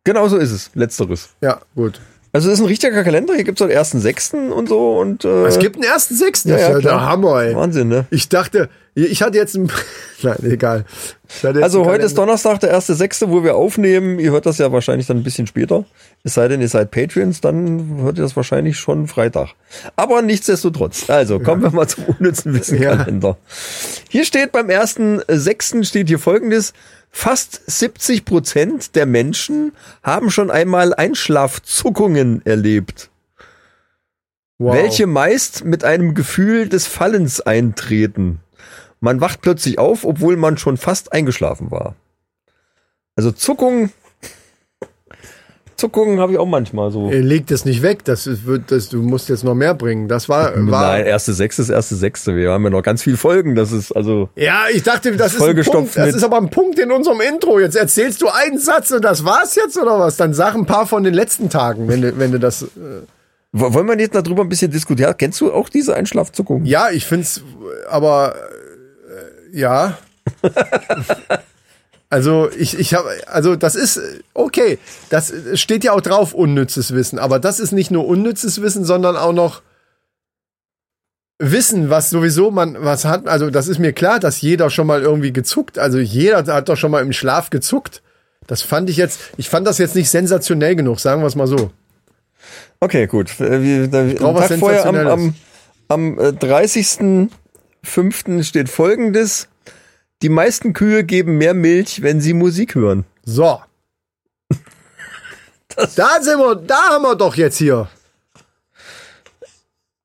Genau so ist es, letzteres. Ja, gut. Also es ist ein richtiger Kalender, hier gibt's den ersten Sechsten und so und äh, Es gibt einen ersten Sechsten. Das ja, ist ja klar. der Hammer, ey. Wahnsinn, ne? Ich dachte, ich hatte jetzt ein, nein, egal. Also heute ist Kalender. Donnerstag, der erste Sechste, wo wir aufnehmen. Ihr hört das ja wahrscheinlich dann ein bisschen später. Es sei denn, ihr seid Patreons, dann hört ihr das wahrscheinlich schon Freitag. Aber nichtsdestotrotz. Also kommen wir mal zum unnützen Wissenkalender. Hier steht beim ersten Sechsten steht hier folgendes. Fast 70 Prozent der Menschen haben schon einmal Einschlafzuckungen erlebt, wow. welche meist mit einem Gefühl des Fallens eintreten. Man wacht plötzlich auf, obwohl man schon fast eingeschlafen war. Also Zuckungen, Zuckungen habe ich auch manchmal so. Ihr legt es nicht weg, das ist, wird, das, du musst jetzt noch mehr bringen. Das war, war Nein, erste Sechste ist erste Sechste. Wir haben ja noch ganz viel Folgen. Das ist also. Ja, ich dachte, das ist ein Punkt. Das ist aber ein Punkt in unserem Intro. Jetzt erzählst du einen Satz und das war's jetzt oder was? Dann sag ein paar von den letzten Tagen, wenn du, wenn du das. Äh, Wollen wir jetzt darüber ein bisschen diskutieren? Kennst du auch diese Einschlafzuckungen? ja, ich find's, aber äh, ja. Also ich, ich habe, also das ist äh, okay. Das steht ja auch drauf, unnützes Wissen. Aber das ist nicht nur unnützes Wissen, sondern auch noch Wissen, was sowieso man was hat. Also das ist mir klar, dass jeder schon mal irgendwie gezuckt. Also jeder hat doch schon mal im Schlaf gezuckt. Das fand ich jetzt, ich fand das jetzt nicht sensationell genug, sagen wir es mal so. Okay, gut. Äh, Wir, Brauch am was Tag vorher, am, am, am äh, 30.05. steht folgendes. Die meisten Kühe geben mehr Milch, wenn sie Musik hören. So. da sind wir, da haben wir doch jetzt hier.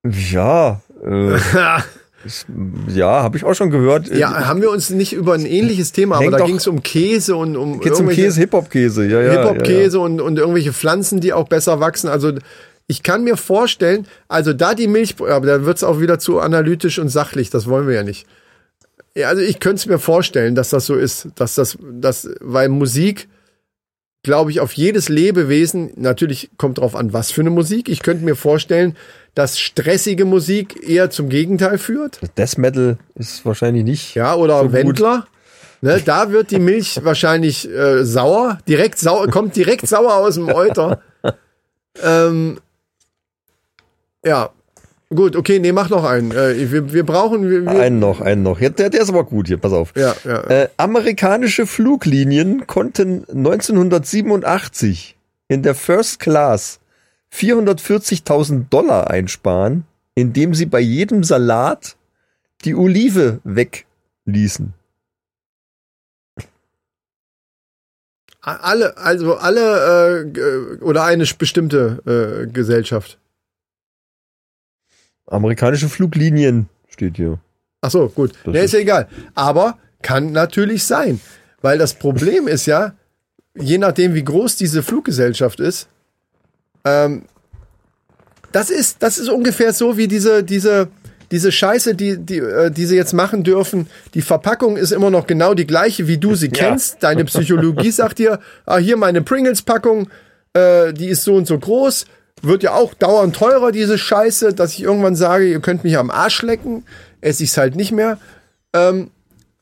Ja, äh, ja, habe ich auch schon gehört. Ja, haben wir uns nicht über ein ähnliches Thema, aber da ging es um Käse und um Geht's um Käse, Hip-Hop-Käse, ja, ja. Hip-Hop-Käse und, und irgendwelche Pflanzen, die auch besser wachsen. Also ich kann mir vorstellen, also da die Milch, aber da wird's auch wieder zu analytisch und sachlich, das wollen wir ja nicht. Ja, also ich könnte es mir vorstellen, dass das so ist, dass das, das, weil Musik, glaube ich, auf jedes Lebewesen, natürlich kommt drauf an, was für eine Musik. Ich könnte mir vorstellen, dass stressige Musik eher zum Gegenteil führt. Death Metal ist wahrscheinlich nicht. Ja, oder So gut. Wendler. Ne, da wird die Milch wahrscheinlich äh, sauer, direkt sauer, kommt direkt sauer aus dem Euter. Ähm, ja, Gut, okay, nee, mach noch einen. Äh, wir, wir brauchen. Wir, wir, Einen noch, einen noch. Jetzt, der, der ist aber gut hier, pass auf. Ja, ja. Äh, amerikanische Fluglinien konnten 1987 in der First Class 440.000 Dollar einsparen, indem sie bei jedem Salat die Olive wegließen. alle, also alle äh, oder eine bestimmte äh, Gesellschaft. Amerikanische Fluglinien steht hier. Ach so, gut. Das Nee, ist ja egal. Aber kann natürlich sein. Weil das Problem ist ja, je nachdem, wie groß diese Fluggesellschaft ist, ähm, das ist, das ist ungefähr so wie diese, diese, diese Scheiße, die, die, äh, die sie jetzt machen dürfen. Die Verpackung ist immer noch genau die gleiche, wie du sie kennst. Deine Psychologie sagt dir, ah, hier meine Pringles-Packung, äh, die ist so und so groß. Wird ja auch dauernd teurer, diese Scheiße, dass ich irgendwann sage, ihr könnt mich am Arsch lecken. Esse ich es halt nicht mehr. Ähm,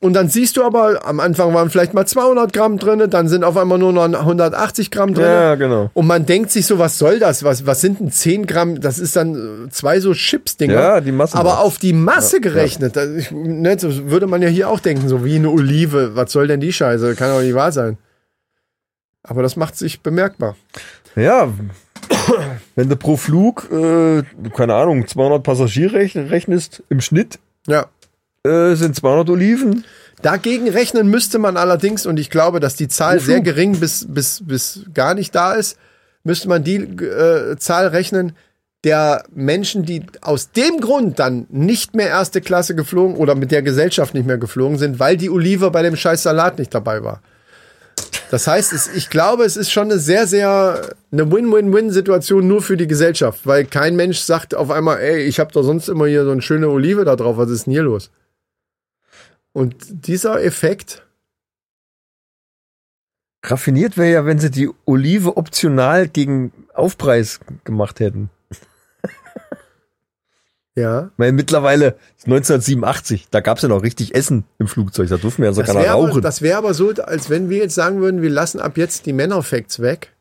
und dann siehst du aber, am Anfang waren vielleicht mal 200 Gramm drin, dann sind auf einmal nur noch 180 Gramm drin. Ja, genau. Und man denkt sich so, was soll das? Was, was sind denn 10 Gramm? Das ist dann äh, zwei so Chips-Dinger. Ja, die Masse Aber auf die Masse gerechnet, das, ich, ne, so würde man ja hier auch denken, so wie eine Olive. Was soll denn die Scheiße? Kann doch nicht wahr sein. Aber das macht sich bemerkbar. Ja, wenn du pro Flug, äh, keine Ahnung, 200 Passagiere rechn- rechnest, im Schnitt Ja. äh, sind 200 Oliven. Dagegen rechnen müsste man allerdings, und ich glaube, dass die Zahl sehr gering bis, bis, bis gar nicht da ist, müsste man die äh, Zahl rechnen der Menschen, die aus dem Grund dann nicht mehr erste Klasse geflogen oder mit der Gesellschaft nicht mehr geflogen sind, weil die Olive bei dem scheiß Salat nicht dabei war. Das heißt, es, ich glaube, es ist schon eine sehr, sehr eine Win-Win-Win-Situation nur für die Gesellschaft, weil kein Mensch sagt auf einmal, ey, ich habe doch sonst immer hier so eine schöne Olive da drauf, was ist denn hier los? Und dieser Effekt, Raffiniert wäre ja, wenn sie die Olive optional gegen Aufpreis gemacht hätten. Ja, Weil mittlerweile ist 1987, da gab es ja noch richtig Essen im Flugzeug, da durften wir ja sogar wäre aber, rauchen. das wär aber so, als wenn wir jetzt sagen würden, wir lassen ab jetzt die Männerfacts weg.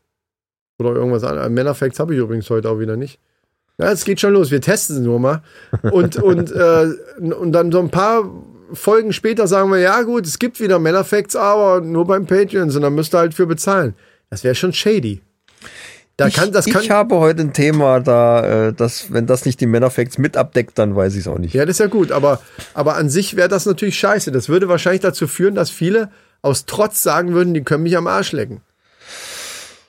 Oder irgendwas anderes. Männerfacts habe ich übrigens heute auch wieder nicht. Ja, es geht schon los. Wir testen es nur mal. Und, und, äh, und dann so ein paar Folgen später sagen wir, ja gut, es gibt wieder Männerfacts, aber nur beim Patreon, sondern müsst ihr halt für bezahlen. Das wäre schon shady. Da ich, kann, das kann, ich habe heute ein Thema, da, äh, dass, wenn das nicht die Männerfacts mit abdeckt, dann weiß ich es auch nicht. Ja, das ist ja gut, aber, aber an sich wäre das natürlich scheiße. Das würde wahrscheinlich dazu führen, dass viele aus Trotz sagen würden, die können mich am Arsch lecken.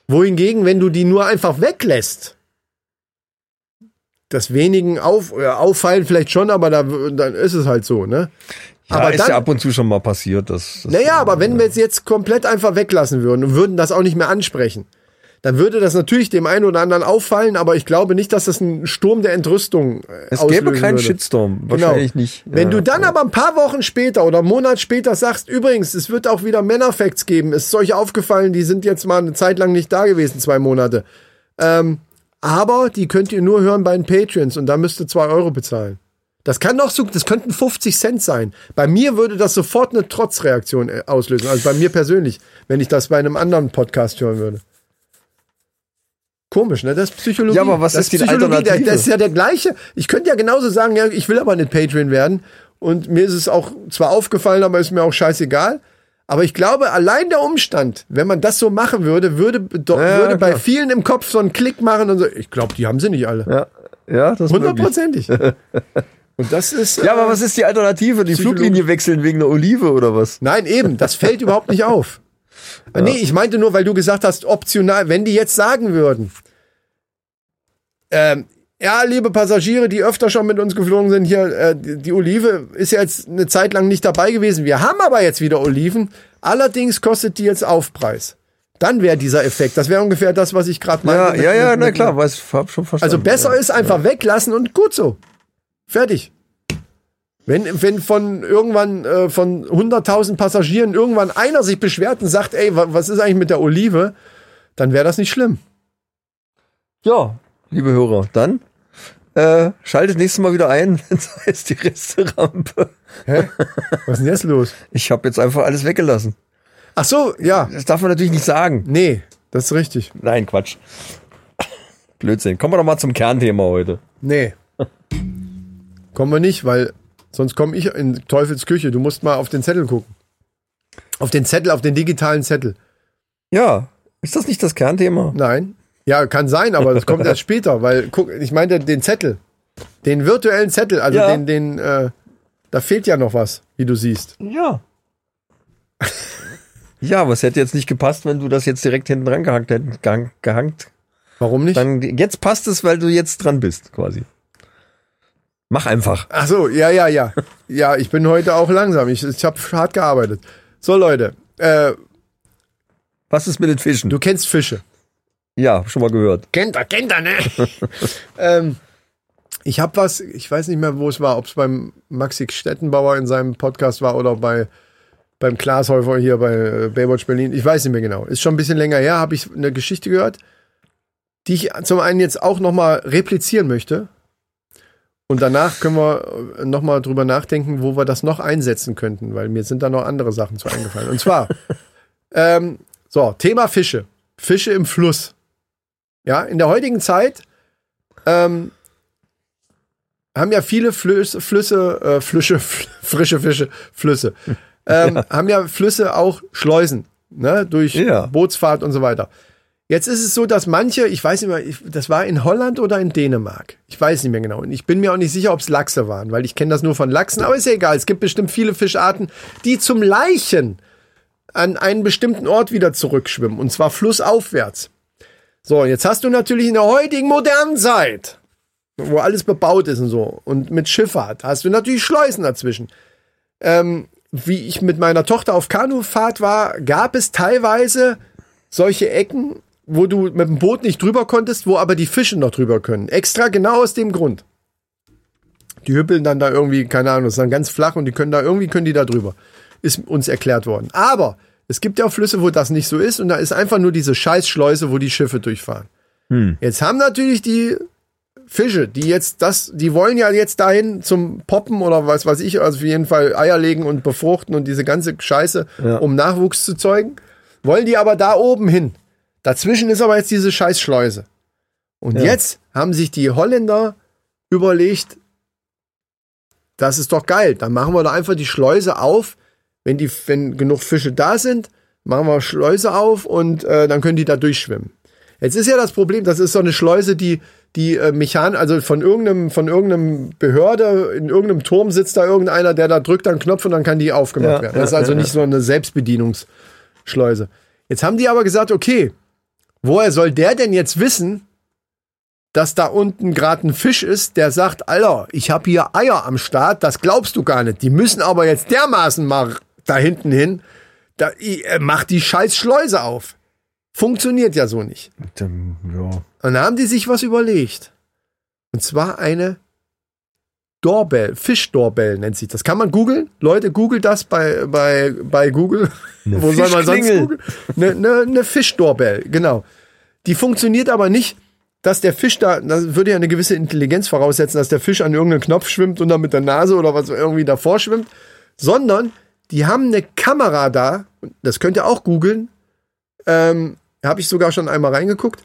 Wohingegen, wenn du die nur einfach weglässt, das wenigen auf, ja, auffallen vielleicht schon, aber da, dann ist es halt so, ne? Ja, aber ist dann, ja ab und zu schon mal passiert. Dass, dass naja, aber wenn wir es jetzt komplett einfach weglassen würden und würden das auch nicht mehr ansprechen, dann würde das natürlich dem einen oder anderen auffallen, aber ich glaube nicht, dass das einen Sturm der Entrüstung äh, es gäbe keinen würde. Shitstorm. Genau. Wahrscheinlich nicht. Wenn Ja, du dann ja. aber ein paar Wochen später oder einen Monat später sagst, übrigens, es wird auch wieder Männerfacts geben, ist euch aufgefallen, die sind jetzt mal eine Zeit lang nicht da gewesen, zwei Monate. Ähm, aber die könnt ihr nur hören bei den Patreons und da müsst ihr zwei Euro bezahlen. Das kann doch so, das könnten 50 Cent sein. Bei mir würde das sofort eine Trotzreaktion äh, auslösen, also bei mir persönlich, wenn ich das bei einem anderen Podcast hören würde. Komisch, ne? Das ist Psychologie. Ja, aber was das ist die Psychologie. Alternative? Das ist ja der gleiche. Ich könnte ja genauso sagen, ja, ich will aber nicht Patreon werden. Und mir ist es auch zwar aufgefallen, aber ist mir auch scheißegal. Aber ich glaube, allein der Umstand, wenn man das so machen würde, würde, Ja, würde bei klar. vielen im Kopf so einen Klick machen und so. Ich glaube, die haben sie nicht alle. Ja, ja das ist. Hundertprozentig. und das ist. Ja, äh, aber was ist die Alternative? Die. Fluglinie wechseln wegen einer Olive oder was? Nein, eben, das fällt überhaupt nicht auf. Nee, ich meinte nur, weil du gesagt hast, optional, wenn die jetzt sagen würden, ähm, ja, liebe Passagiere, die öfter schon mit uns geflogen sind, hier, äh, die Olive ist ja jetzt eine Zeit lang nicht dabei gewesen. Wir haben aber jetzt wieder Oliven. Allerdings kostet die jetzt Aufpreis. Dann wäre dieser Effekt. Das wäre ungefähr das, was ich gerade Ja, meinte. ja, mit- ja, mit- na klar, weiß, hab schon verstanden. also besser ja. ist einfach weglassen und gut so. Fertig. Wenn, wenn von irgendwann äh, von 100.000 Passagieren irgendwann einer sich beschwert und sagt, ey, wa- was ist eigentlich mit der Olive, dann wäre das nicht schlimm. Ja, liebe Hörer, dann äh, schaltet nächstes Mal wieder ein, wenn es heißt die Resterampe. Hä? Was ist denn jetzt los? Ich habe jetzt einfach alles weggelassen. Ach so, ja. Das darf man natürlich nicht sagen. Nee, das ist richtig. Nein, Quatsch. Blödsinn. Kommen wir doch mal zum Kernthema heute. Nee. Kommen wir nicht, weil sonst komme ich in Teufels Küche. Du musst mal auf den Zettel gucken. Auf den Zettel, auf den digitalen Zettel. Ja, ist das nicht das Kernthema? Nein. Ja, kann sein, aber das kommt erst später, weil guck, ich meine den Zettel. Den virtuellen Zettel, also Ja. den, den, äh, da fehlt ja noch was, wie du siehst. Ja. ja, aber es hätte jetzt nicht gepasst, wenn du das jetzt direkt hinten dran gehangt hättest. Gehangt. Warum nicht? Dann, jetzt passt es, weil du jetzt dran bist, quasi. Mach einfach. Ach so, ja, ja, ja. Ja, ich bin heute auch langsam. Ich, ich habe hart gearbeitet. So, Leute, äh, Was ist mit den Fischen? du kennst Fische. ja, schon mal gehört. Kennt er, kennt er, ne? ähm, ich habe was, ich weiß nicht mehr, wo es war, ob es beim Maxi Stettenbauer in seinem Podcast war oder bei beim Glashäufer hier bei äh, Baywatch Berlin. Ich weiß nicht mehr genau. Ist schon ein bisschen länger her, habe ich eine Geschichte gehört, die ich zum einen jetzt auch nochmal replizieren möchte. Und danach können wir nochmal drüber nachdenken, wo wir das noch einsetzen könnten, weil mir sind da noch andere Sachen zu eingefallen. Und zwar, ähm, so, Thema Fische. Fische im Fluss. Ja, in der heutigen Zeit ähm, haben ja viele Flüsse, Flüsse, äh, Flüsse, frische Fische, Flüsse, ähm, haben ja Flüsse auch Schleusen, ne, durch Ja. Bootsfahrt und so weiter. Jetzt ist es so, dass manche, ich weiß nicht mehr, ich, das war in Holland oder in Dänemark. Ich weiß nicht mehr genau. Und ich bin mir auch nicht sicher, ob es Lachse waren, weil ich kenne das nur von Lachsen, aber ist ja egal. Es gibt bestimmt viele Fischarten, die zum Leichen an einen bestimmten Ort wieder zurückschwimmen, und zwar flussaufwärts. So, jetzt hast du natürlich in der heutigen modernen Zeit, wo alles bebaut ist und so, und mit Schifffahrt, hast du natürlich Schleusen dazwischen. Ähm, wie ich mit meiner Tochter auf Kanufahrt war, gab es teilweise solche Ecken, wo du mit dem Boot nicht drüber konntest, wo aber die Fische noch drüber können. Extra genau aus dem Grund. Die hüppeln dann da irgendwie, keine Ahnung, das ist dann ganz flach und die können da, irgendwie können die da drüber. Ist uns erklärt worden. Aber es gibt ja auch Flüsse, wo das nicht so ist und da ist einfach nur diese Scheißschleuse, wo die Schiffe durchfahren. Jetzt haben natürlich die Fische, die jetzt das, die wollen ja jetzt dahin zum Poppen oder was weiß ich, also auf jeden Fall Eier legen und befruchten und diese ganze Scheiße, Ja. um Nachwuchs zu zeugen, wollen die aber da oben hin. Dazwischen ist aber jetzt diese Scheißschleuse. Und Ja. jetzt haben sich die Holländer überlegt, das ist doch geil, dann machen wir da einfach die Schleuse auf, wenn die, wenn genug Fische da sind, machen wir Schleuse auf und äh, dann können die da durchschwimmen. Jetzt ist ja das Problem, das ist so eine Schleuse, die die äh, Mechan, also von irgendeinem von irgendeinem Behörde in irgendeinem Turm sitzt da irgendeiner, der da drückt einen Knopf und dann kann die aufgemacht Ja, werden. Das ist ja, also ja, nicht so eine Selbstbedienungsschleuse. Jetzt haben die aber gesagt, okay, woher soll der denn jetzt wissen, dass da unten gerade ein Fisch ist, der sagt, Alter, ich habe hier Eier am Start, das glaubst du gar nicht. Die müssen aber jetzt dermaßen mal da hinten hin, da äh, mach die scheiß Schleuse auf. Funktioniert ja so nicht. Dann, ja. Und da haben die sich was überlegt. Und zwar eine Doorbell, Fischdoorbell nennt sich das. Kann man googeln? Leute, googelt das bei, bei, bei Google. Wo soll man sonst googeln? Eine, eine, eine Fischdoorbell, genau. Die funktioniert aber nicht, dass der Fisch da, das würde ja eine gewisse Intelligenz voraussetzen, dass der Fisch an irgendeinen Knopf schwimmt und dann mit der Nase oder was irgendwie davor schwimmt, sondern die haben eine Kamera da, das könnt ihr auch googeln, ähm, habe ich sogar schon einmal reingeguckt,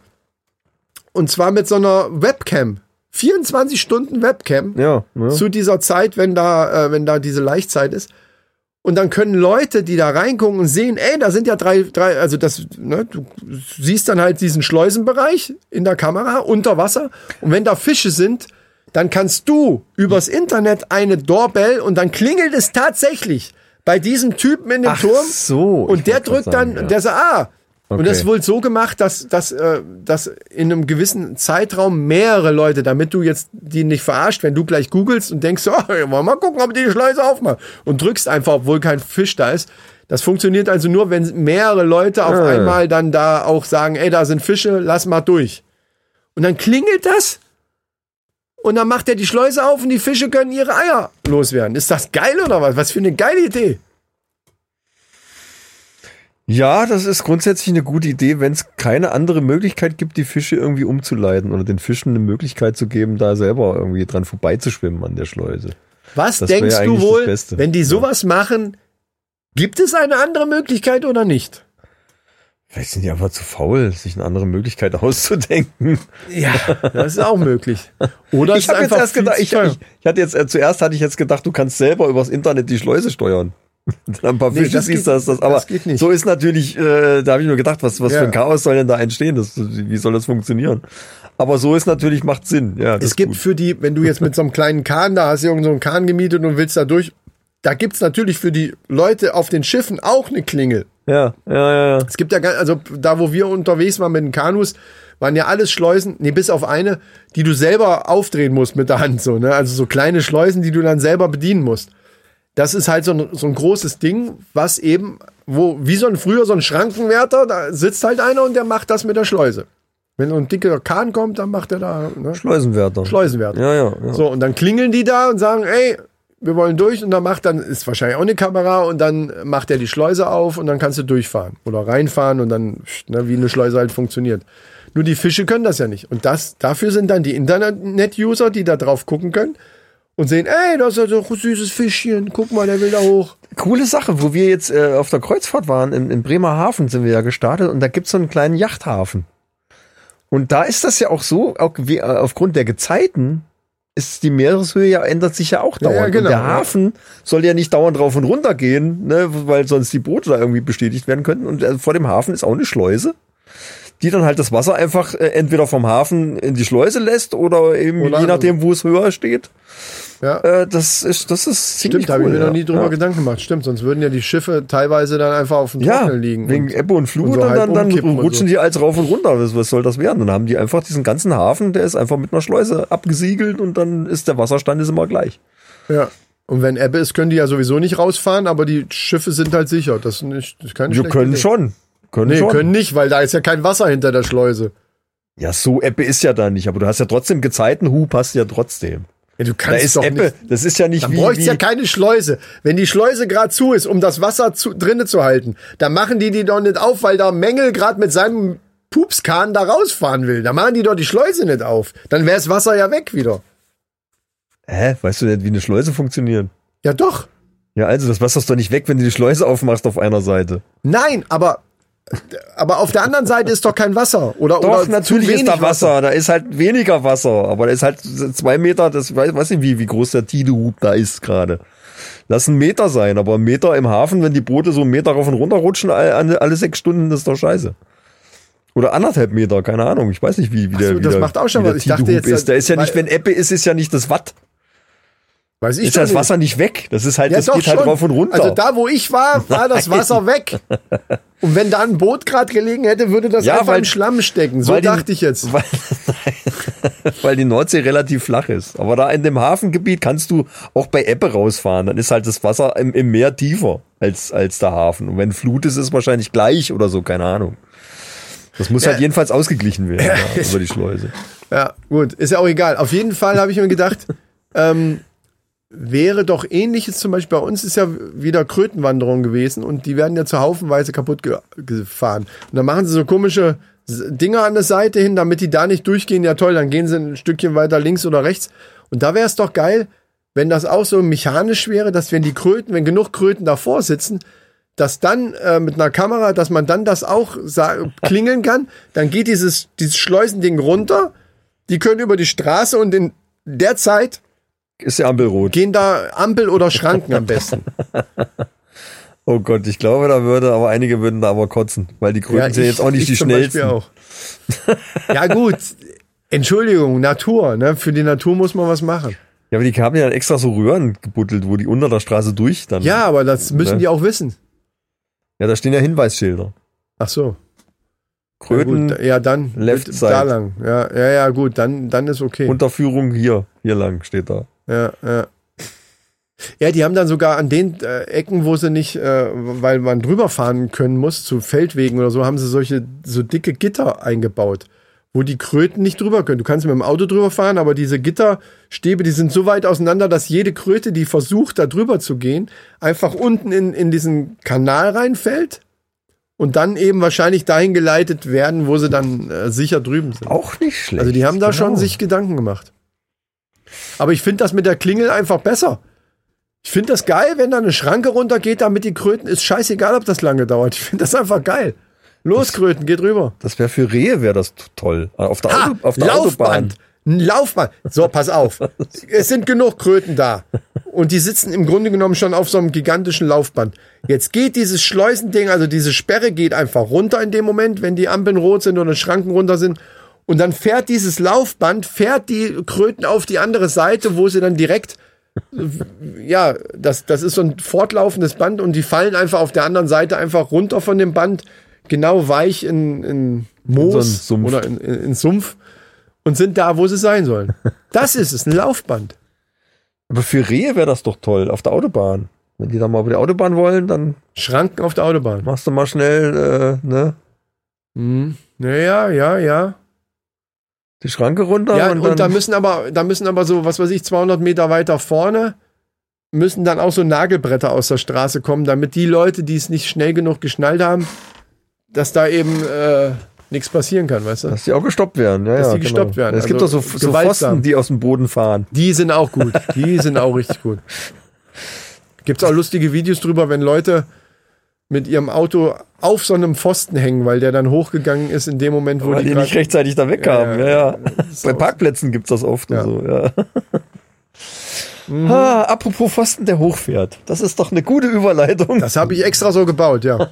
und zwar mit so einer Webcam. 24 Stunden Webcam Ja, ne? zu dieser Zeit, wenn da, äh, wenn da diese Laichzeit ist. Und dann können Leute, die da reingucken und sehen, ey, da sind ja drei, drei, also das, ne, du siehst dann halt diesen Schleusenbereich in der Kamera unter Wasser. Und wenn da Fische sind, dann kannst du übers Internet eine Doorbell und dann klingelt es tatsächlich bei diesem Typen in dem Ach Turm. so, Und der drückt dann, sagen, ja. der sagt, ah. Und Okay. das ist wohl so gemacht, dass, dass, äh, dass in einem gewissen Zeitraum mehrere Leute, damit du jetzt die nicht verarscht, wenn du gleich googelst und denkst, wir mal gucken, ob die die Schleuse aufmachen und drückst einfach, obwohl kein Fisch da ist. Das funktioniert also nur, wenn mehrere Leute auf Ah. einmal dann da auch sagen, ey, da sind Fische, lass mal durch. Und dann klingelt das und dann macht er die Schleuse auf und die Fische können ihre Eier loswerden. Ist das geil oder was? Was für eine geile Idee. Ja, das ist grundsätzlich eine gute Idee, wenn es keine andere Möglichkeit gibt, die Fische irgendwie umzuleiten oder den Fischen eine Möglichkeit zu geben, da selber irgendwie dran vorbeizuschwimmen an der Schleuse. Was Das denkst du wohl, wenn die sowas machen, gibt es eine andere Möglichkeit oder nicht? Vielleicht sind die einfach zu faul, sich eine andere Möglichkeit auszudenken. Ja, das ist auch möglich. Oder Ich habe jetzt erst gedacht, ich, ich, ich hatte jetzt äh, zuerst hatte ich jetzt gedacht, du kannst selber übers Internet die Schleuse steuern. Ein paar Nee, Fische das siehst, geht- das, das aber nicht. so ist natürlich, äh, da habe ich mir gedacht, was, was Ja. für ein Chaos soll denn da entstehen? Das, wie soll das funktionieren? Aber so ist natürlich, macht Sinn. Ja, das Es gibt für die, wenn du jetzt mit so einem kleinen Kahn, da hast du irgend so einen Kahn gemietet und willst da durch, da gibt's natürlich für die Leute auf den Schiffen auch eine Klingel. Ja, ja, ja, ja. Es gibt ja, ganz- also da, wo wir unterwegs waren mit den Kanus, waren ja alles Schleusen, nee, bis auf eine, die du selber aufdrehen musst mit der Hand, so, ne? Also so kleine Schleusen, die du dann selber bedienen musst. Das ist halt so ein, so ein großes Ding, was eben, wo, wie so ein früher so ein Schrankenwärter, da sitzt halt einer und der macht das mit der Schleuse. Wenn so ein dicker Kahn kommt, dann macht er da, ne? Schleusenwärter. Schleusenwärter. Ja, ja, ja. So, und dann klingeln die da und sagen, ey, wir wollen durch und dann macht dann, ist wahrscheinlich auch eine Kamera und dann macht er die Schleuse auf und dann kannst du durchfahren oder reinfahren und dann, ne, wie eine Schleuse halt funktioniert. Nur die Fische können das ja nicht. Und das, dafür sind dann die Internet-User, die da drauf gucken können und sehen, ey, das ist doch ein süßes Fischchen, guck mal, der will da hoch. Coole Sache, wo wir jetzt äh, auf der Kreuzfahrt waren, in, in Bremerhaven sind wir ja gestartet und da gibt's so einen kleinen Yachthafen. Und da ist das ja auch so, auch wie, äh, aufgrund der Gezeiten ist die Meereshöhe ja ändert sich ja auch dauernd. ja, genau, und der ja. Hafen soll ja nicht dauernd rauf und runter gehen, ne, weil sonst die Boote da irgendwie bestätigt werden könnten. Und äh, vor dem Hafen ist auch eine Schleuse, die dann halt das Wasser einfach äh, entweder vom Hafen in die Schleuse lässt oder eben Oder- je nachdem, wo es höher steht. Ja. Äh, das ist das ist ziemlich Stimmt, da habe ich cool, mir noch ja. nie drüber ja. Gedanken gemacht. Stimmt, sonst würden ja die Schiffe teilweise dann einfach auf dem Ja, Trocknen liegen. wegen Ebbe und Flut und so dann, dann und rutschen so. die als rauf und runter. Was, was soll das werden? Dann haben die einfach diesen ganzen Hafen, der ist einfach mit einer Schleuse abgesiegelt und dann ist der Wasserstand ist immer gleich. Ja. Und wenn Ebbe ist, können die ja sowieso nicht rausfahren, aber die Schiffe sind halt sicher. Das ist, nicht, das ist keine Wir können Idee. schon. Können Nee, schon. können nicht, weil da ist ja kein Wasser hinter der Schleuse. ja, so Ebbe ist ja da nicht, aber du hast ja trotzdem Gezeitenhub hast ja trotzdem. Ja, du Da kannst ist doch Ebbe, nicht. das ist ja nicht Dann wie, bräuchte ja keine Schleuse. Wenn die Schleuse gerade zu ist, um das Wasser zu, drinne zu halten, dann machen die die doch nicht auf, weil da Mengel gerade mit seinem Pupskahn da rausfahren will. Da machen die doch die Schleuse nicht auf. Dann wäre das Wasser ja weg wieder. Hä, weißt du nicht, wie eine Schleuse funktioniert? Ja doch. Ja, also das Wasser ist doch nicht weg, wenn du die Schleuse aufmachst auf einer Seite. Nein, aber aber auf der anderen Seite ist doch kein Wasser. Oder, Doch, oder natürlich ist da Wasser. Da ist halt weniger Wasser. Aber da ist halt zwei Meter, das weiß, weiß nicht, wie, wie groß der Tidehub da ist gerade. Lass ein Meter sein, aber ein Meter im Hafen, wenn die Boote so einen Meter rauf und runter rutschen, alle, alle sechs Stunden, das ist doch scheiße. Oder anderthalb Meter, keine Ahnung. Ich weiß nicht, wie, wie der, so, wie das der, macht auch schon wie was. Ich dachte Tidehub jetzt, ist. Der ist ja nicht, wenn Ebbe ist, ist ja nicht das Watt. Weiß ich Ist das nicht. Wasser nicht weg. Das ist halt, Ja, das geht halt schon. rauf und runter. Also da, wo ich war, war das. Wasser weg. Und wenn da ein Boot gerade gelegen hätte, würde das Ja, einfach weil- im Schlamm stecken. So weil die- dachte ich jetzt. Weil, weil die Nordsee relativ flach ist. Aber da in dem Hafengebiet kannst du auch bei Ebbe rausfahren. Dann ist halt das Wasser im, im Meer tiefer als, als der Hafen. Und wenn Flut ist, ist es wahrscheinlich gleich oder so, keine Ahnung. Das muss Ja. halt jedenfalls ausgeglichen werden ja, über die Schleuse. Ja, gut, ist ja auch egal. Auf jeden Fall habe ich mir gedacht, ähm, wäre doch ähnliches zum Beispiel bei uns ist ja wieder Krötenwanderung gewesen und die werden ja zu haufenweise kaputt ge gefahren. Und dann machen sie so komische Dinger an der Seite hin, damit die da nicht durchgehen. Ja toll, dann gehen sie ein Stückchen weiter links oder rechts. Und da wäre es doch geil, wenn das auch so mechanisch wäre, dass wenn die Kröten, wenn genug Kröten davor sitzen, dass dann äh, mit einer Kamera, dass man dann das auch klingeln kann, dann geht dieses, dieses Schleusending runter, die können über die Straße und in der Zeit Ist ja Ampelrot. gehen da Ampel oder Schranken am besten. Oh Gott, ich glaube, da würde aber einige würden da aber kotzen, weil die Kröten sind ich- jetzt auch nicht ich die schnellsten. Auch. Ja gut, Entschuldigung, Natur, ne? Für die Natur muss man was machen. Ja, aber die haben ja extra so Röhren gebuddelt, wo die unter der Straße durch dann. Ja, aber das müssen Ne? die auch wissen. Ja, da stehen ja Hinweisschilder. Ach so. Kröten, Ja, gut, ja dann left mit- side. da lang. Ja, ja, ja, gut, dann, dann ist okay. Unterführung hier, hier lang steht da. Ja, ja. Ja, die haben dann sogar an den äh, Ecken, wo sie nicht, äh, weil man drüber fahren können muss, zu Feldwegen oder so, haben sie solche so dicke Gitter eingebaut, wo die Kröten nicht drüber können. Du kannst mit dem Auto drüber fahren, aber diese Gitterstäbe, die sind so weit auseinander, dass jede Kröte, die versucht, da drüber zu gehen, einfach unten in, in diesen Kanal reinfällt und dann eben wahrscheinlich dahin geleitet werden, wo sie dann äh, sicher drüben sind. Auch nicht schlecht. Also die haben da genau. schon sich Gedanken gemacht. Aber ich finde das mit der Klingel einfach besser. Ich finde das geil, wenn da eine Schranke runtergeht, damit die Kröten, ist scheißegal, ob das lange dauert. Ich finde das einfach geil. Los, Kröten, geht rüber. Das wäre für Rehe wäre das toll. Auf der, Ha, Auto, auf der Autobahn. Laufband. Ein Laufband. So, pass auf. es sind genug Kröten da. Und die sitzen im Grunde genommen schon auf so einem gigantischen Laufband. Jetzt geht dieses Schleusending, also diese Sperre geht einfach runter in dem Moment, wenn die Ampeln rot sind oder Schranken runter sind. Und dann fährt dieses Laufband, fährt die Kröten auf die andere Seite, wo sie dann direkt, ja, das, das ist so ein fortlaufendes Band und die fallen einfach auf der anderen Seite einfach runter von dem Band, genau weich in, in Moos So ein Sumpf. oder in, in, in Sumpf und sind da, wo sie sein sollen. Das ist es, ein Laufband. Aber für Rehe wäre das doch toll, auf der Autobahn. Wenn die da mal über die Autobahn wollen, dann Schranken auf der Autobahn. machst du mal schnell, äh, ne, Mhm. Ja, ja, ja. Die Schranke runter Ja, und, und, dann. da müssen aber, da müssen aber so, was weiß ich, 200 Meter weiter vorne müssen dann auch so Nagelbretter aus der Straße kommen, damit die Leute, die es nicht schnell genug geschnallt haben, dass da eben äh, nichts passieren kann, weißt du? dass die auch gestoppt werden. Ja, Dass ja, die gestoppt werden. Es gibt Also doch so, so. Pfosten, die aus dem Boden fahren. Die sind auch gut. Die sind auch richtig gut. Gibt's auch lustige Videos drüber, wenn Leute mit ihrem Auto auf so einem Pfosten hängen, weil der dann hochgegangen ist in dem Moment, wo Weil die die nicht rechtzeitig da wegkamen. Ja, Ja, ja, Bei Parkplätzen gibt's das oft Ja. und so, ja. Mhm. Ah, apropos Pfosten, der hochfährt. Das ist doch eine gute Überleitung Das habe ich extra so gebaut, ja.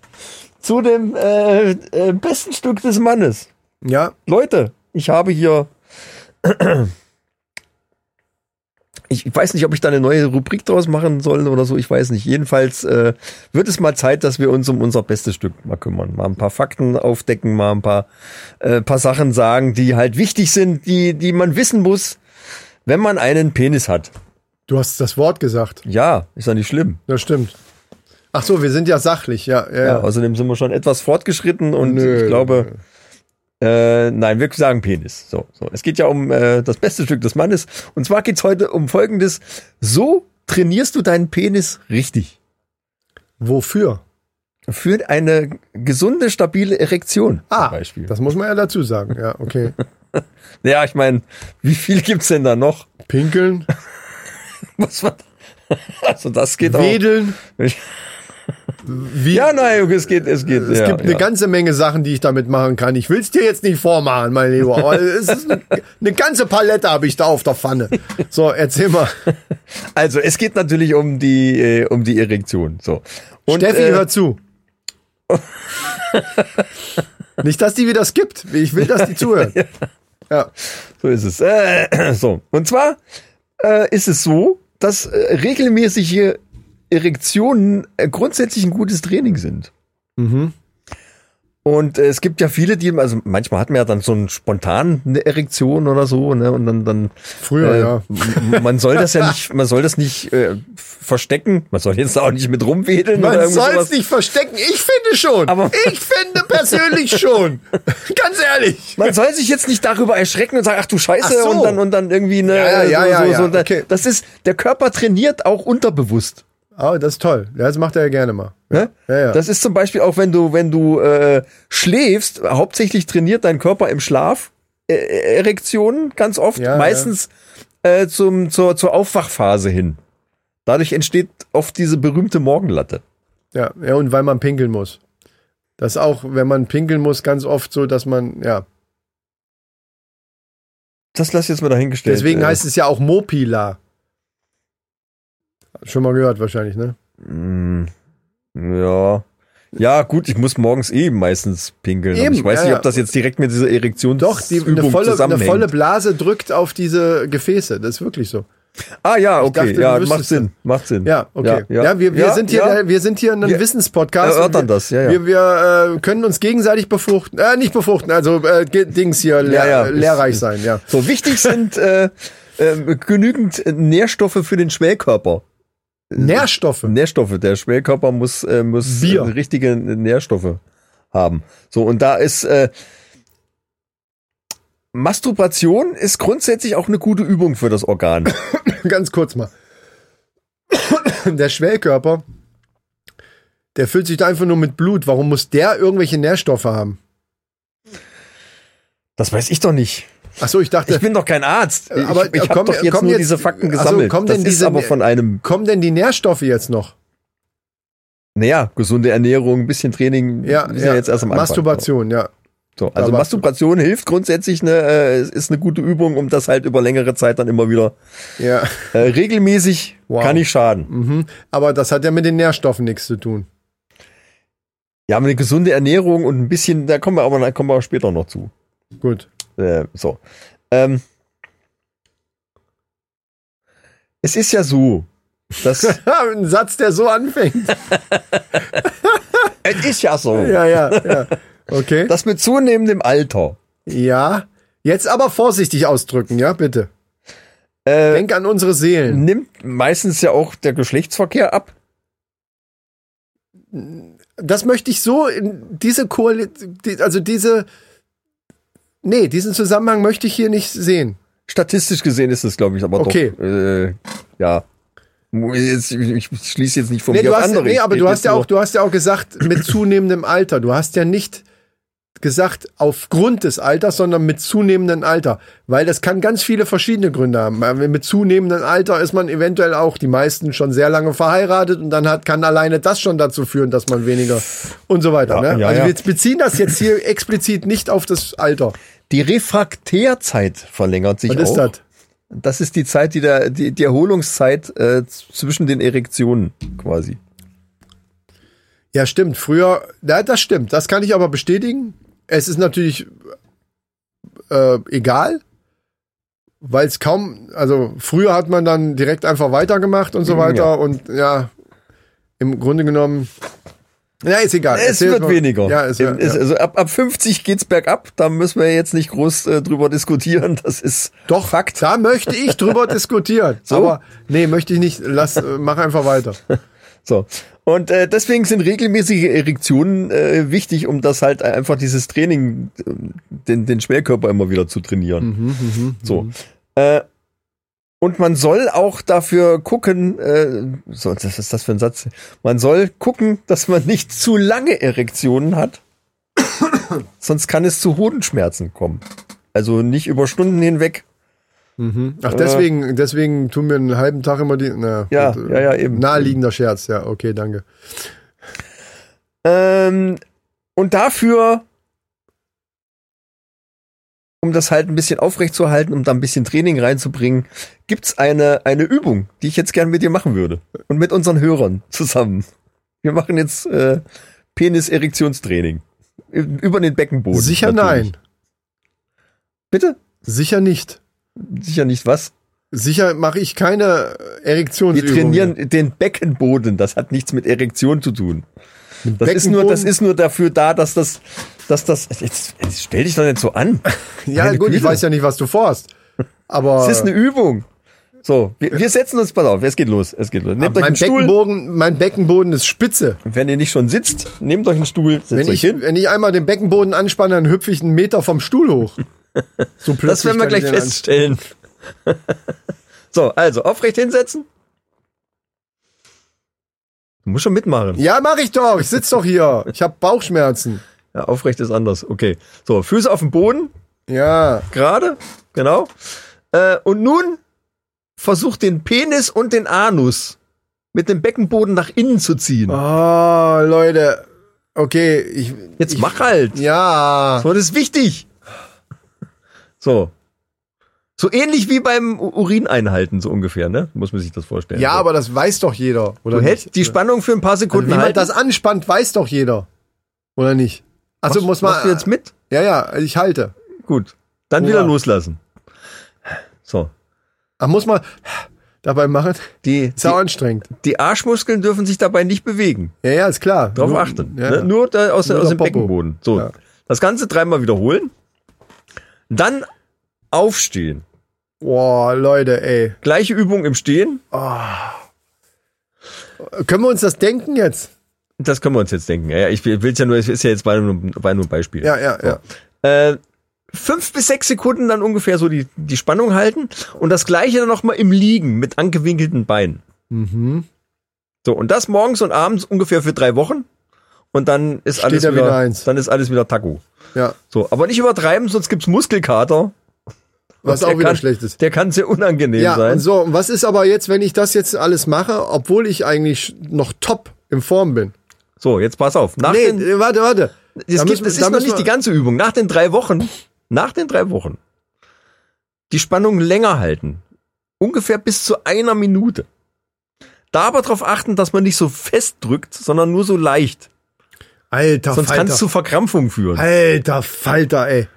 zu dem äh, äh, besten Stück des Mannes. Ja, Leute, ich habe hier. Ich weiß nicht, ob ich da eine neue Rubrik draus machen soll oder so, ich weiß nicht. Jedenfalls äh, wird es mal Zeit, dass wir uns um unser bestes Stück mal kümmern. Mal ein paar Fakten aufdecken, mal ein paar, äh, paar Sachen sagen, die halt wichtig sind, die, die man wissen muss, wenn man einen Penis hat. du hast das Wort gesagt. Ja, ist ja nicht schlimm. Das stimmt. Ach so, wir sind ja sachlich, ja. ja, Ja, ja. außerdem sind wir schon etwas fortgeschritten und Nö, ich glaube, Äh, nein, wir sagen Penis. So, so. Es geht ja um äh, das beste Stück des Mannes. Und zwar geht's heute um Folgendes. So trainierst du deinen Penis richtig. Wofür? Für eine gesunde, stabile Erektion Ah, zum Beispiel. das muss man ja dazu sagen. Ja, okay. Ja, ich meine, wie viel gibt's denn da noch? Pinkeln, Was war Also das geht wedeln. auch. Wie, Ja, nein, es geht, es geht. es ja, gibt eine ja. ganze Menge Sachen, die ich damit machen kann. Ich will es dir jetzt nicht vormachen, mein Lieber. Aber es ist eine, eine ganze Palette habe ich da auf der Pfanne. So, erzähl mal. Also es geht natürlich um die äh, um die Erektion. So. Und, Steffi, äh, hör zu. nicht, dass die wieder skippt. Ich will, dass die zuhört. Ja. So ist es. Äh, so. Und zwar äh, ist es so, dass äh, regelmäßige Erektionen äh, grundsätzlich ein gutes Training sind. Mhm. Und äh, es gibt ja viele, die, also manchmal hat man ja dann so einen spontan eine Erektion oder so, ne? Und dann, dann Früher, äh, ja. man soll das ja nicht, man soll das nicht äh, verstecken. Man soll jetzt auch nicht mit rumwedeln Man soll es nicht verstecken. Ich finde schon. Aber- ich finde persönlich schon. Ganz ehrlich. Man soll sich jetzt nicht darüber erschrecken und sagen, ach du Scheiße, Ach so. und dann und dann irgendwie eine. Ja, ja, ja, so, ja, so, ja, so, okay. Das ist der Körper trainiert auch unterbewusst. Oh, das ist toll. Ja, das macht er ja gerne mal. Ne? Ja, ja. Das ist zum Beispiel auch, wenn du, wenn du äh, schläfst, hauptsächlich trainiert dein Körper im Schlaf äh, Erektionen ganz oft, Ja, meistens Äh, zum, zur, zur Aufwachphase hin. Dadurch entsteht oft diese berühmte Morgenlatte. Ja, ja, und weil man pinkeln muss. Das ist auch, wenn man pinkeln muss, ganz oft so, dass man, ja. Das lass ich jetzt mal dahingestellt. Deswegen äh, heißt es ja auch Mopila. Schon mal gehört wahrscheinlich, ne? Mm, Ja. Ja, gut, ich muss morgens eben meistens pinkeln. Eben, ich weiß ja, nicht, ja. ob das jetzt direkt mit dieser Erektion Doch, die, eine, volle, eine volle Blase drückt auf diese Gefäße. Das ist wirklich so. Ah ja, okay, dachte, ja, macht Sinn, macht Sinn. Ja, okay. Ja, ja, wir, wir, ja, sind hier, ja. wir sind hier ein Wissenspodcast. erörtern wir, das, ja, ja. Wir, wir äh, können uns gegenseitig befruchten. Äh, nicht befruchten, also äh, Dings hier, lehr, Ja, ja. lehrreich sein, ja. So wichtig sind äh, äh, genügend Nährstoffe für den Schwellkörper. Nährstoffe. Nährstoffe. Der Schwellkörper muss, äh, muss Bier. äh, richtige Nährstoffe haben. So, und da ist äh, Masturbation ist grundsätzlich auch eine gute Übung für das Organ. Ganz kurz mal. Der Schwellkörper, der füllt sich da einfach nur mit Blut. Warum muss der irgendwelche Nährstoffe haben? Das weiß ich doch nicht. Ach so, ich dachte, Ich bin doch kein Arzt. Ich, Aber, ich äh, habe doch jetzt komm nur jetzt- diese Fakten gesammelt. kommen das denn ist diese- aber von einem. kommen denn die Nährstoffe jetzt noch? Naja, gesunde Ernährung, ein bisschen Training. Ja, sind ja, jetzt erst am Anfang. Masturbation, ja. So, also Masturbation hilft grundsätzlich, eine, äh, ist eine gute Übung, um das halt über längere Zeit dann immer wieder Ja. äh, regelmäßig Wow. kann nicht schaden. Mhm. Aber das hat ja mit den Nährstoffen nichts zu tun. Ja, aber eine gesunde Ernährung und ein bisschen, da kommen wir aber da kommen wir später noch zu. Gut. Äh, so. Ähm, es ist ja so, dass Ein Satz, der so anfängt. es ist ja so, Ja, ja, ja. Okay. dass mit zunehmendem Alter Ja. Jetzt aber vorsichtig ausdrücken, ja, bitte. äh, Denk an unsere Seelen. nimmt meistens ja auch der Geschlechtsverkehr ab. Das möchte ich so in diese Koalition, also diese, nee, diesen Zusammenhang möchte ich hier nicht sehen. Statistisch gesehen ist es, glaube ich, aber Okay. doch. Äh, ja. Jetzt, ich, schließe jetzt nicht von Nee, mir du auf hast, andere. nee, aber du hast ja auch, du hast ja auch gesagt, mit zunehmendem Alter. Du hast ja nicht gesagt aufgrund des Alters, sondern mit zunehmendem Alter. Weil das kann ganz viele verschiedene Gründe haben. Mit zunehmendem Alter ist man eventuell auch die meisten schon sehr lange verheiratet und dann hat, kann alleine das schon dazu führen, dass man weniger und so weiter. Ja, ne? ja, also ja. wir beziehen das jetzt hier explizit nicht auf das Alter. Die Refraktärzeit verlängert sich Was auch. ist das? Das ist die Zeit, die, der, die, die Erholungszeit äh, zwischen den Erektionen quasi. Ja, stimmt. Früher, ja, das stimmt. Das kann ich aber bestätigen. Es ist natürlich äh, egal, weil es kaum, also früher hat man dann direkt einfach weitergemacht und so weiter Ja. und ja, im Grunde genommen, ja, ist egal. Es Erzähl wird mal. weniger. Ja, Es- ja. Also ab, ab 50 geht's bergab. Da müssen wir jetzt nicht groß äh, drüber diskutieren. Das ist Doch, Fakt. da möchte ich drüber diskutieren. So? Aber nee, möchte ich nicht. Lass, äh, mach einfach weiter. So. Und äh, deswegen sind regelmäßige Erektionen äh, wichtig, um das halt einfach dieses Training, äh, den, den Schwerkörper immer wieder zu trainieren. so. Äh, und man soll auch dafür gucken, äh, so, was ist das für ein Satz? Man soll gucken, dass man nicht zu lange Erektionen hat. Sonst kann es zu Hodenschmerzen kommen. Also nicht über Stunden hinweg. Ach, deswegen, deswegen tun wir einen halben Tag immer die. Na, Ja, gut, ja, ja, eben. Naheliegender Scherz, ja, okay, danke. Ähm, und dafür, um das halt ein bisschen aufrechtzuerhalten, um da ein bisschen Training reinzubringen, gibt's eine, eine Übung, die ich jetzt gern mit dir machen würde. Und mit unseren Hörern zusammen. Wir machen jetzt äh, Penis-Erektionstraining. Über den Beckenboden. Sicher natürlich. nein. Bitte? Sicher nicht. Sicher nicht was? Sicher mache ich keine Wir Erektionsübungen. trainieren den Beckenboden. Das hat nichts mit Erektion zu tun. Das ist nur, das ist nur dafür da, dass das, dass das, jetzt, jetzt stell dich doch nicht so an. Ja, Meine gut, ich Güte. weiß ja nicht, was du vorhast. Aber Es ist eine Übung. So, wir, wir setzen uns, pass auf, es geht los, es geht los. Nehmt euch mein einen Stuhl. Beckenboden, mein Beckenboden ist spitze. Wenn ihr nicht schon sitzt, nehmt euch einen Stuhl, setzt Wenn euch ich, hin. wenn ich einmal den Beckenboden anspanne, dann hüpfe ich einen Meter vom Stuhl hoch. So plötzlich Das werden wir ich gleich feststellen. so, also, aufrecht hinsetzen. Du musst schon mitmachen. Ja, mach ich doch. Ich sitz doch hier. Ich habe Bauchschmerzen. Ja, aufrecht ist anders. Okay. So, Füße auf dem Boden, Ja. gerade, genau. Äh, und nun versucht den Penis und den Anus mit dem Beckenboden nach innen zu ziehen. Oh, Leute. Okay, ich. Jetzt ich, mach halt. Ja. So, das ist wichtig. So. So ähnlich wie beim U- Urin einhalten, so ungefähr, ne? Muss man sich das vorstellen. Ja, so. aber das weiß doch jeder. Oder du hältst die Spannung für ein paar Also, Sekunden wie man das anspannt, weiß doch jeder. Oder nicht? Also Machst- muss man. Machst du jetzt mit? Ja, ja, ich halte. Gut. Dann Hurra. wieder loslassen. So. Ach, muss man dabei machen? Die, Ist die, anstrengend. die Arschmuskeln dürfen sich dabei nicht bewegen. Ja, ja, ist klar. Darauf achten. Ja. Ne? Nur da aus, Nur aus dem Popo. Beckenboden. So. Ja. Das Ganze dreimal wiederholen. Dann aufstehen. Boah, Leute, ey. Gleiche Übung im Stehen. Können wir uns das denken jetzt? Das können wir uns jetzt denken. Ja, ja, ich will es ja nur, es ist ja jetzt bei nur, bei nur ein Beispiel. Ja, ja, ja. Äh, fünf bis sechs Sekunden dann ungefähr so die, die Spannung halten und das gleiche dann nochmal im Liegen mit angewinkelten Beinen. Mhm. So, und das morgens und abends ungefähr für drei Wochen. Und dann ist Steht alles wieder, wieder eins. dann ist alles wieder Taco. Ja. So, aber nicht übertreiben, sonst gibt's Muskelkater. Was auch wieder kann, schlecht ist. Der kann sehr unangenehm Ja, sein. und so, und was ist aber jetzt, wenn ich das jetzt alles mache, obwohl ich eigentlich noch top in Form bin? So, jetzt pass auf. Nach Nee, den, äh, warte, warte. es, gibt, es ist noch nicht die ganze Übung. Nach den drei Wochen, nach den drei Wochen, die Spannung länger halten. Ungefähr bis zu einer Minute. Da aber darauf achten, dass man nicht so fest drückt, sondern nur so leicht. Alter Sonst Falter. kann es zu Verkrampfung führen. Alter Falter, ey.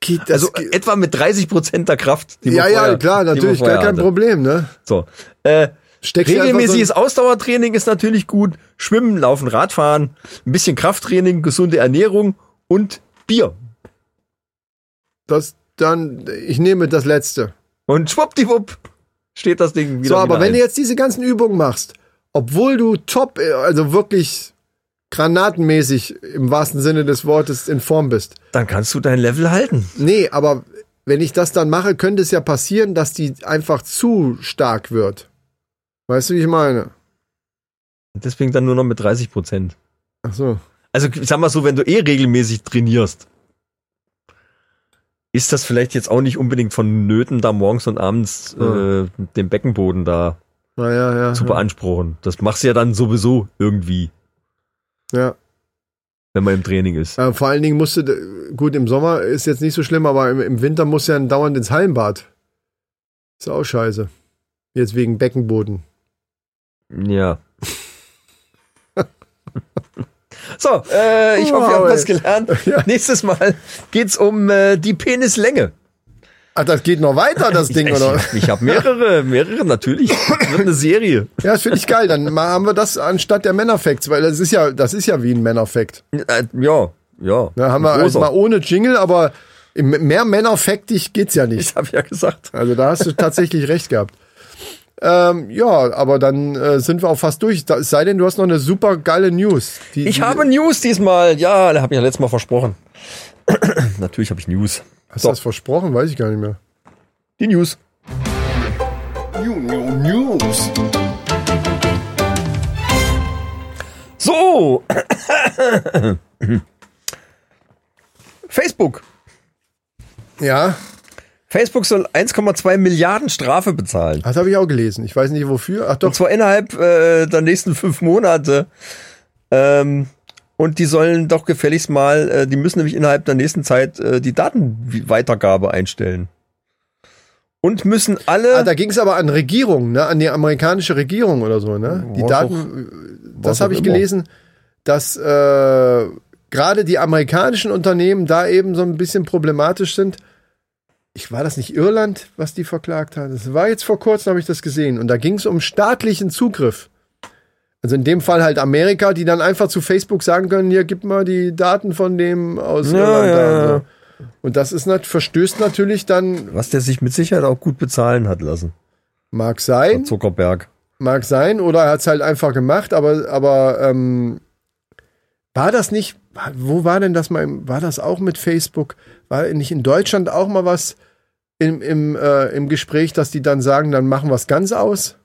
Geht Also ge- etwa mit 30 Prozent der Kraft. Ja, ja, vorher- klar, die man natürlich, gar kein hatte. Problem, ne? So. Äh, Steckst regelmäßiges so Ausdauertraining ist natürlich gut. Schwimmen, Laufen, Radfahren, ein bisschen Krafttraining, gesunde Ernährung und Bier. das dann, ich nehme das letzte. Und schwuppdiwupp steht das Ding wieder. So, aber wieder wenn ein. du jetzt diese ganzen Übungen machst, obwohl du top, äh, also wirklich granatenmäßig im wahrsten Sinne des Wortes in Form bist. dann kannst du dein Level halten. Nee, aber wenn ich das dann mache, könnte es ja passieren, dass die einfach zu stark wird. Weißt du, wie ich meine? Deswegen dann nur noch mit 30 Prozent. Ach so. Also sag mal so, wenn du eh regelmäßig trainierst, ist das vielleicht jetzt auch nicht unbedingt vonnöten, da morgens und abends Ja. äh, den Beckenboden da Naja, ja. zu beanspruchen. Das machst du ja dann sowieso irgendwie, ja. wenn man im Training ist. Äh, vor allen Dingen musste, gut, im Sommer ist jetzt nicht so schlimm, aber im, im Winter muss ja dauernd ins Hallenbad. Ist auch scheiße. Jetzt wegen Beckenboden. Ja. so, äh, ich hoffe, ihr habt Wow, was gelernt. Ja. Nächstes Mal geht's um äh, die Penislänge. Ach, das geht noch weiter, das Ding, ich oder? ich, ich habe mehrere, mehrere natürlich. Wird eine Serie. Ja, das finde ich geil. Dann haben wir das anstatt der Männerfacts, weil das ist ja, das ist ja wie ein Männerfact. Äh, ja, ja. Da haben wir großer. mal ohne Jingle, aber mehr Männerfactig geht's ja nicht. Ich habe ja gesagt. Also da hast du tatsächlich recht gehabt. Ähm, ja, aber dann äh, sind wir auch fast durch. Da, es sei denn, du hast noch eine super geile News. Die, Ich die, habe News diesmal. Ja, da habe ich ja letztes Mal versprochen. Natürlich habe ich News. Hast du das versprochen? Weiß ich gar nicht mehr. Die News. News. So. Facebook. Ja, Facebook soll 1,2 Milliarden Strafe bezahlen. das habe ich auch gelesen. Ich weiß nicht wofür. Ach Und doch, zwar innerhalb äh, der nächsten fünf Monate. Ähm, und die sollen doch gefälligst mal, äh, die müssen nämlich innerhalb der nächsten Zeit äh, die Datenweitergabe einstellen. Und müssen alle. ah, da ging es aber an Regierung, ne? an die amerikanische Regierung oder so. Ne? Die Was Daten, das was habe auch ich immer. gelesen, dass äh, gerade die amerikanischen Unternehmen da eben so ein bisschen problematisch sind. Ich war das nicht Irland, was die verklagt hat. Das war jetzt vor kurzem, habe ich das gesehen. Und da ging es um staatlichen Zugriff. Also in dem Fall halt Amerika, die dann einfach zu Facebook sagen können, hier gib mal die Daten von dem aus Ja, Irland. ja, ja. und das ist nat verstößt natürlich dann, was der sich mit Sicherheit auch gut bezahlen hat lassen. mag sein, Zuckerberg. mag sein, oder er hat es halt einfach gemacht, aber, aber ähm, war das nicht, wo war denn das mal, war das auch mit Facebook? War nicht in Deutschland auch mal was im, im, äh, im Gespräch, dass die dann sagen, dann machen wir es ganz aus?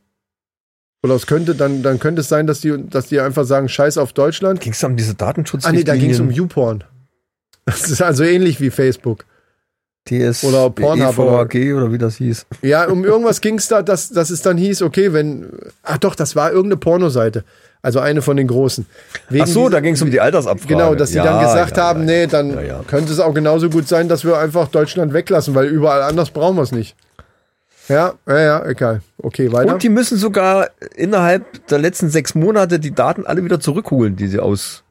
Oder es könnte, dann, dann könnte es sein, dass die, dass die einfach sagen, scheiß auf Deutschland. Ging es um diese Datenschutz? Ah nee, da ging es um YouPorn. Das ist also ähnlich wie Facebook. TS oder Pornhub oder- EVAG oder wie das hieß. Ja, um irgendwas ging es da, dass, dass es dann hieß, okay, wenn. Ach doch, das war irgendeine Pornoseite. Also eine von den großen. Wegen Ach so, da ging es um die Altersabfrage. Genau, dass sie Ja, dann gesagt ja, haben, ja, nee, dann könnte es auch genauso gut sein, dass wir einfach Deutschland weglassen, weil überall anders brauchen wir es nicht. Ja, ja, ja, egal. Okay, weiter. Und die müssen sogar innerhalb der letzten sechs Monate die Daten alle wieder zurückholen, die sie aus,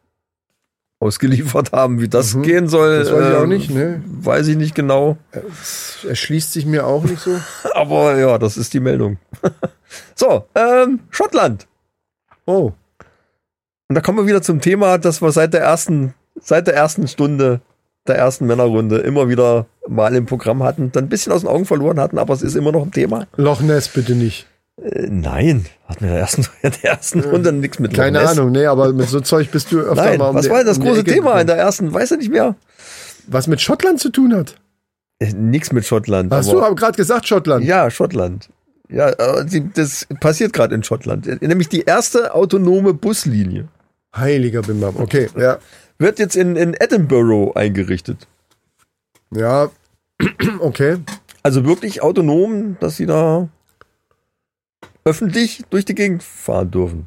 ausgeliefert haben. Wie das Mhm. gehen soll, Das weiß ich auch ähm, nicht, ne? weiß ich nicht genau. Erschließt sich mir auch nicht so. Aber ja, das ist die Meldung. so, ähm, Schottland. Oh, Und da kommen wir wieder zum Thema, das wir seit der ersten, seit der ersten Stunde der ersten Männerrunde immer wieder mal im Programm hatten, dann ein bisschen aus den Augen verloren hatten, aber es ist immer noch ein Thema. Loch Ness bitte nicht. Äh, nein, hatten wir in der ersten, in der ersten Runde nichts mit Loch Keine Ness. Ahnung, nee, aber mit so Zeug bist du öfter Nein, mal um was war denn das große Ecke Thema in der ersten? Weiß er nicht mehr. Was mit Schottland zu tun hat? Äh, Nix mit Schottland. Hast aber, du aber gerade gesagt, Schottland? Ja, Schottland. Ja, das passiert gerade in Schottland. Äh, Nämlich die erste autonome Buslinie Heiliger Bimbam. Okay, ja. wird jetzt in, in Edinburgh eingerichtet. Ja, okay. Also wirklich autonom, dass sie da öffentlich durch die Gegend fahren dürfen.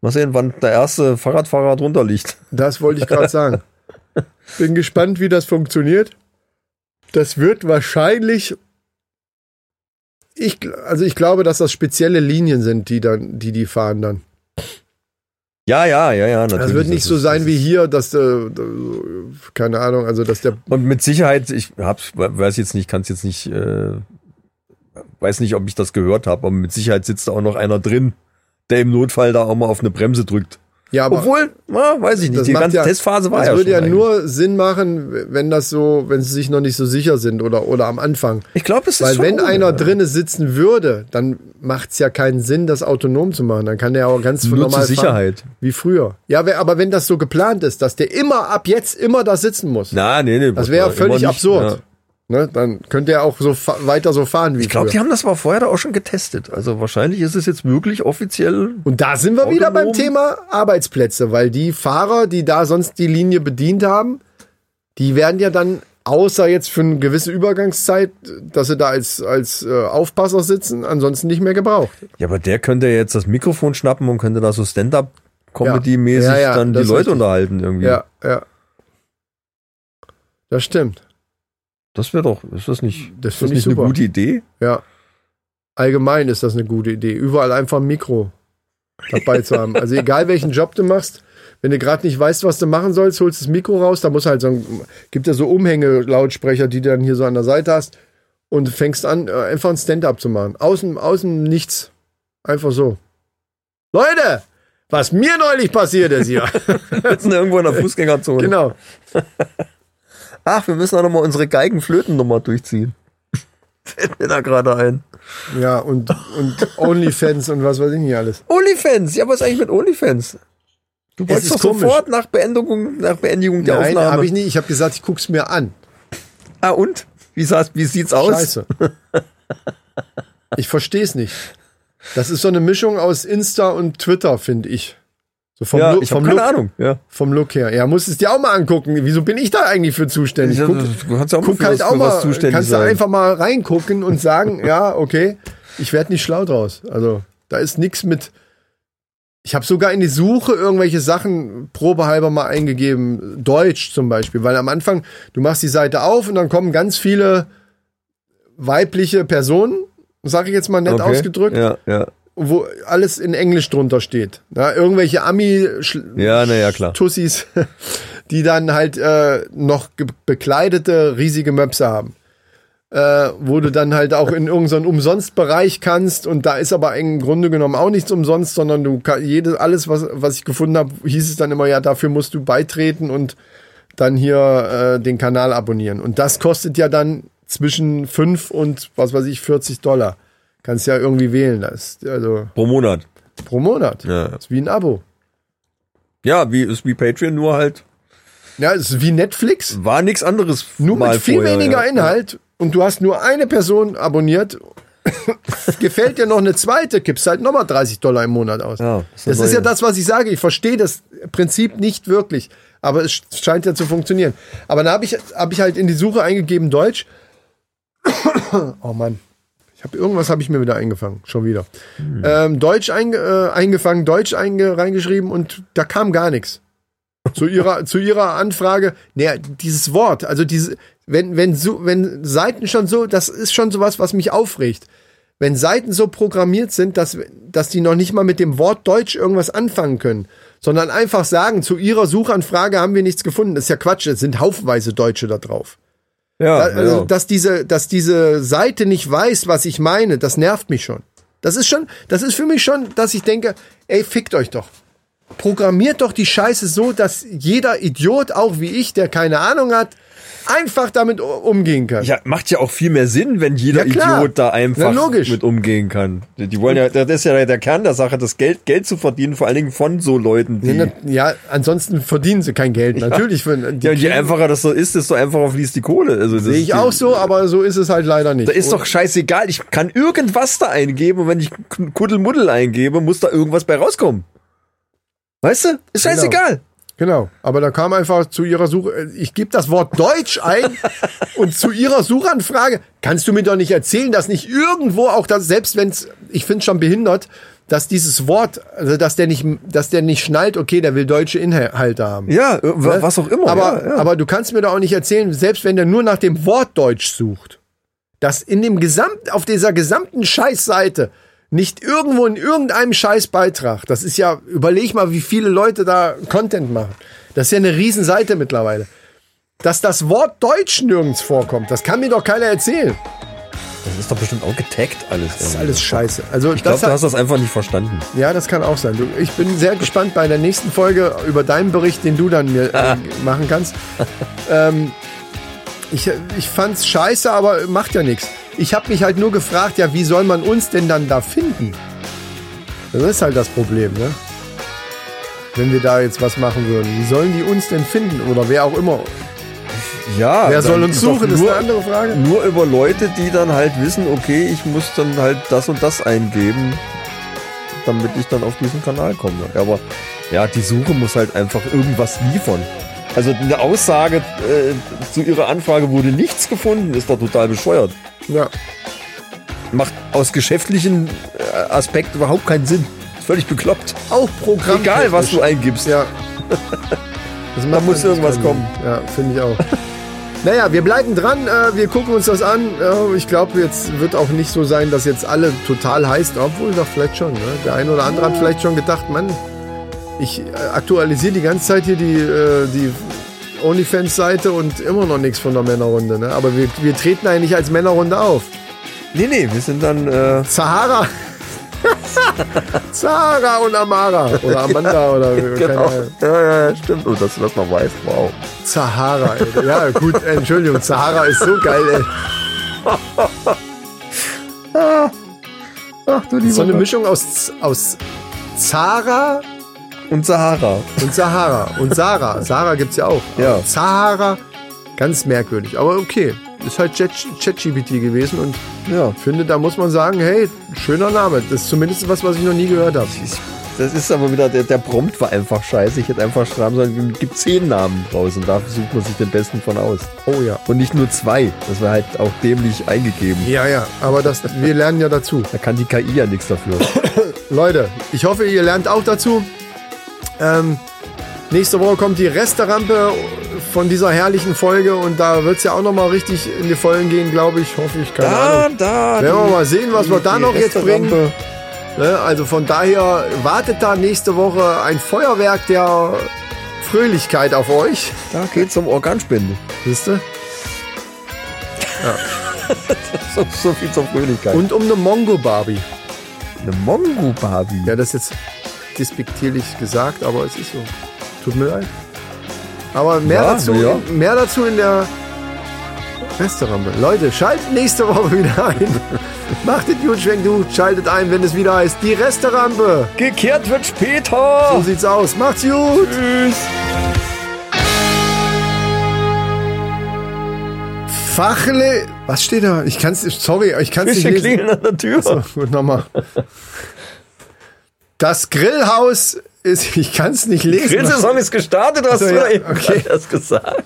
Mal sehen, wann der erste Fahrradfahrer drunter liegt. Das wollte ich gerade sagen. Bin gespannt, wie das funktioniert. Das wird wahrscheinlich. Ich, also ich glaube, dass das spezielle Linien sind, die dann, die die fahren dann. Ja, ja, ja, ja. Natürlich. Das wird nicht so sein wie hier, dass äh, keine Ahnung, also dass der Und mit Sicherheit, ich hab's, weiß jetzt nicht, kann es jetzt nicht, äh, weiß nicht, ob ich das gehört habe, aber mit Sicherheit sitzt da auch noch einer drin, der im Notfall da auch mal auf eine Bremse drückt. Ja, aber Obwohl, na, weiß ich nicht, das die macht ganze ja, Testphase war das ja würde schon ja eigentlich. nur Sinn machen, wenn das so, wenn sie sich noch nicht so sicher sind oder oder am Anfang. Ich glaube, das ist Weil schon wenn gut, einer drinnen sitzen würde, dann macht es ja keinen Sinn, das autonom zu machen. Dann kann der auch ganz Nur normal zur Sicherheit. fahren, wie früher. Ja, aber wenn das so geplant ist, dass der immer ab jetzt immer da sitzen muss, Na, nee, nee. das wäre völlig nicht, absurd. ja. Ne? Dann könnte er auch so weiter so fahren wie Ich glaube, die haben das aber vorher da auch schon getestet. Also wahrscheinlich ist es jetzt wirklich offiziell. Und da sind wir wieder beim Autonom. Thema Arbeitsplätze, weil die Fahrer, die da sonst die Linie bedient haben, die werden ja dann, außer jetzt für eine gewisse Übergangszeit, dass sie da als, als äh, Aufpasser sitzen, ansonsten nicht mehr gebraucht. Ja, aber der könnte ja jetzt das Mikrofon schnappen und könnte da so Stand-up-Comedy-mäßig Ja. Ja, ja, dann die Leute unterhalten irgendwie. Ja, ja. Das stimmt. Das wäre doch, ist das nicht, Das ist das nicht eine gute Idee? Ja. Allgemein ist das eine gute Idee. Überall einfach ein Mikro dabei zu haben. Also egal welchen Job du machst, wenn du gerade nicht weißt, was du machen sollst, holst das Mikro raus, da muss halt so ein, gibt ja so Umhänge-Lautsprecher, die du dann hier so an der Seite hast und fängst an, äh, einfach ein Stand-up zu machen. Außen, außen nichts. Einfach so. Leute, was mir neulich passiert ist hier. Sitzen irgendwo in der Fußgängerzone. genau. Ach, wir müssen auch nochmal unsere Geigenflötennummer durchziehen. Fällt mir da gerade ein. Ja, und, und Onlyfans und was weiß ich nicht alles. OnlyFans, ja, was ist eigentlich mit OnlyFans? Du wolltest doch komisch. sofort nach Beendigung, nach Beendigung der Nein, Aufnahme. habe ich nicht. Ich habe gesagt, ich guck's mir an. Ah, und? Wie, sah's, wie sieht's aus? Scheiße. Ich verstehe es nicht. Das ist so eine Mischung aus Insta und Twitter, finde ich. So vom, Ja, Look, ich vom, keine Look, Ahnung. Ja. vom Look her. Ja, musst es dir auch mal angucken. Wieso bin ich da eigentlich für zuständig? Ja, Guck, du kannst ja auch guck für halt was- auch mal, zuständig kannst du sein. einfach mal reingucken und sagen, ja, okay, ich werde nicht schlau draus. Also, da ist nichts mit. Ich habe sogar in die Suche irgendwelche Sachen probehalber mal eingegeben. Deutsch zum Beispiel, weil am Anfang, du machst die Seite auf und dann kommen ganz viele weibliche Personen, sage ich jetzt mal nett Okay. ausgedrückt, Ja, ja. Wo alles in Englisch drunter steht. Ja, irgendwelche Ami Ja, na ja, klar. Tussis, die dann halt äh, noch bekleidete riesige Möpse haben. Äh, wo du dann halt auch in irgendeinen Umsonstbereich kannst und da ist aber im Grunde genommen auch nichts umsonst, sondern du kann, jedes, alles, was, was ich gefunden habe, hieß es dann immer, ja, dafür musst du beitreten und dann hier äh, den Kanal abonnieren. Und das kostet ja dann zwischen 5 und was weiß ich, 40 Dollar. Kannst ja irgendwie wählen. Das ist also Pro Monat. pro Monat. Ja. Das ist wie ein Abo. Ja, wie ist wie Patreon, nur halt Ja, es ist wie Netflix. war nichts anderes. Nur mit viel vorher, weniger ja. Inhalt und du hast nur eine Person abonniert. Gefällt dir noch eine zweite, gibst halt nochmal 30 Dollar im Monat aus. Ja, das das ist, ist ja das, was ich sage. Ich verstehe das Prinzip nicht wirklich, aber es scheint ja zu funktionieren. Aber dann habe ich, hab ich halt in die Suche eingegeben Deutsch. oh Mann. Habe irgendwas habe ich mir wieder eingefangen, schon wieder. Ähm, Deutsch einge, äh, eingefangen, Deutsch einge, reingeschrieben und da kam gar nichts. Zu ihrer, zu ihrer Anfrage, naja, dieses Wort, also diese, wenn, wenn so, wenn Seiten schon so, das ist schon sowas, was mich aufregt. Wenn Seiten so programmiert sind, dass, dass die noch nicht mal mit dem Wort Deutsch irgendwas anfangen können, sondern einfach sagen, zu ihrer Suchanfrage haben wir nichts gefunden. Das ist ja Quatsch, es sind haufenweise Deutsche da drauf. Ja, Also, ja. dass diese, dass diese Seite nicht weiß, was ich meine, das nervt mich schon. Das ist schon, das ist für mich schon, dass ich denke, ey, fickt euch doch. Programmiert doch die Scheiße so, dass jeder Idiot, auch wie ich, der keine Ahnung hat, einfach damit umgehen kann. Ja, macht ja auch viel mehr Sinn, wenn jeder Ja. Idiot da einfach Na, mit umgehen kann. Die wollen ja, das ist ja der Kern der Sache, das Geld, Geld zu verdienen, vor allen Dingen von so Leuten, die, Ja, ja, ansonsten verdienen sie kein Geld. Natürlich. Für, die ja, und je einfacher das so ist, desto einfacher fließt die Kohle. Also Sehe ich die- auch so, aber so ist es halt leider nicht. Da ist doch scheißegal. Ich kann irgendwas da eingeben und wenn ich Kuddelmuddel eingebe, muss da irgendwas bei rauskommen. Weißt du? Ist Genau. scheißegal. Genau, aber da kam einfach zu ihrer Suche, ich gebe das Wort Deutsch ein und zu ihrer Suchanfrage, kannst du mir doch nicht erzählen, dass nicht irgendwo auch das, selbst wenn es, ich finde schon behindert, dass dieses Wort, also dass der nicht, dass der nicht schnallt, okay, der will deutsche Inhalte haben. Ja, äh, wa- was auch immer. Aber, ja, ja. aber du kannst mir doch auch nicht erzählen, selbst wenn der nur nach dem Wort Deutsch sucht, dass in dem Gesamt, auf dieser gesamten Scheißseite nicht irgendwo in irgendeinem Scheißbeitrag, das ist ja, überleg mal, wie viele Leute da Content machen. Das ist ja eine Riesenseite mittlerweile. Dass das Wort Deutsch nirgends vorkommt, das kann mir doch keiner erzählen. das ist doch bestimmt auch getaggt alles. Das ist alles scheiße. Also Ich glaube, du hast das einfach nicht verstanden. Ja, das kann auch sein. Ich bin sehr gespannt bei der nächsten Folge über deinen Bericht, den du dann mir äh, machen kannst. ähm, ich ich fand's scheiße, aber macht ja nichts. Ich habe mich halt nur gefragt, ja, wie soll man uns denn dann da finden? Das ist halt das Problem, ne? Wenn wir da jetzt was machen würden. Wie sollen die uns denn finden? Oder wer auch immer. Ja. Wer soll uns suchen, ist nur, eine andere Frage. Nur über Leute, die dann halt wissen, okay, ich muss dann halt das und das eingeben, damit ich dann auf diesen Kanal komme. Aber ja, die Suche muss halt einfach irgendwas liefern. Also eine Aussage äh, zu ihrer Anfrage wurde nichts gefunden, ist doch total bescheuert. Ja. Macht aus geschäftlichen äh, Aspekt überhaupt keinen Sinn. Ist völlig bekloppt. Auch Programm. Egal, was du eingibst. Ja. Macht muss irgendwas kommen. Ja, finde ich auch. naja, wir bleiben dran, äh, wir gucken uns das an. Äh, ich glaube, jetzt wird auch nicht so sein, dass jetzt alle total heiß, obwohl doch vielleicht schon. Ne? Der eine oder andere hat vielleicht schon gedacht, Mann, ich äh, aktualisiere die ganze Zeit hier die, die OnlyFans-Seite und immer noch nichts von der Männerrunde. Ne? Aber wir, wir treten eigentlich als Männerrunde auf. Nee, nee, wir sind dann äh, Sahara. Sahara und Amara. Oder Amanda oder keine genau. Ahnung. Ja, ja, ja, stimmt. Und dass du das noch weißt, wow. Sahara, ey. Ja, gut, Entschuldigung, Sahara ist so geil, ey. Ach du lieber So eine. Mischung aus, aus Zara Und Sahara. und Sahara. Und Sarah. Sarah gibt's ja auch. Ja. Sahara, ganz merkwürdig. Aber okay, ist halt Chat- ChatGPT gewesen und Ja. finde, da muss man sagen, hey, schöner Name. Das ist zumindest was, was ich noch nie gehört habe. Das ist aber wieder, der, der Prompt war einfach scheiße. Ich hätte einfach schreiben sollen, es gibt zehn Namen raus und da sucht man sich den besten von aus. Oh ja. Und nicht nur zwei. Das war halt auch dämlich eingegeben. Ja, ja, aber das, wir lernen ja dazu. Da kann die KI ja nichts dafür. Leute, ich hoffe, ihr lernt auch dazu. Ähm, nächste Woche kommt die Resterampe von dieser herrlichen Folge und da wird es ja auch nochmal richtig in die Vollen gehen, glaube ich. Hoffe ich, keine Ahnung. da. Werden wir mal sehen, was wir da die noch jetzt bringen. Ne? Also von daher wartet da nächste Woche ein Feuerwerk der Fröhlichkeit auf euch. Da geht's um Organspende. Wisst ihr? So, so viel zur Fröhlichkeit. Und um eine Mongo-Barbie. eine Mongo-Barbie. Ja, das ist jetzt despektierlich gesagt, aber es ist so. Tut mir leid. Aber mehr, Ja, dazu, ja. mehr dazu in der Restaurant. Leute, schaltet nächste Woche wieder ein. Macht es gut, du schaltet ein, wenn es wieder heißt, die Resterampe. Gekehrt wird später. So sieht's aus. Macht's gut. Tschüss. Fachle. Was steht da? Ich kann's, sorry, ich kann's nicht Bisschen lesen. klingeln an der Tür. So, gut, nochmal. Das Grillhaus ist, ich kann's nicht lesen. Grillsaison ist gestartet, hast Ach so, du ja, eben okay. erst gesagt.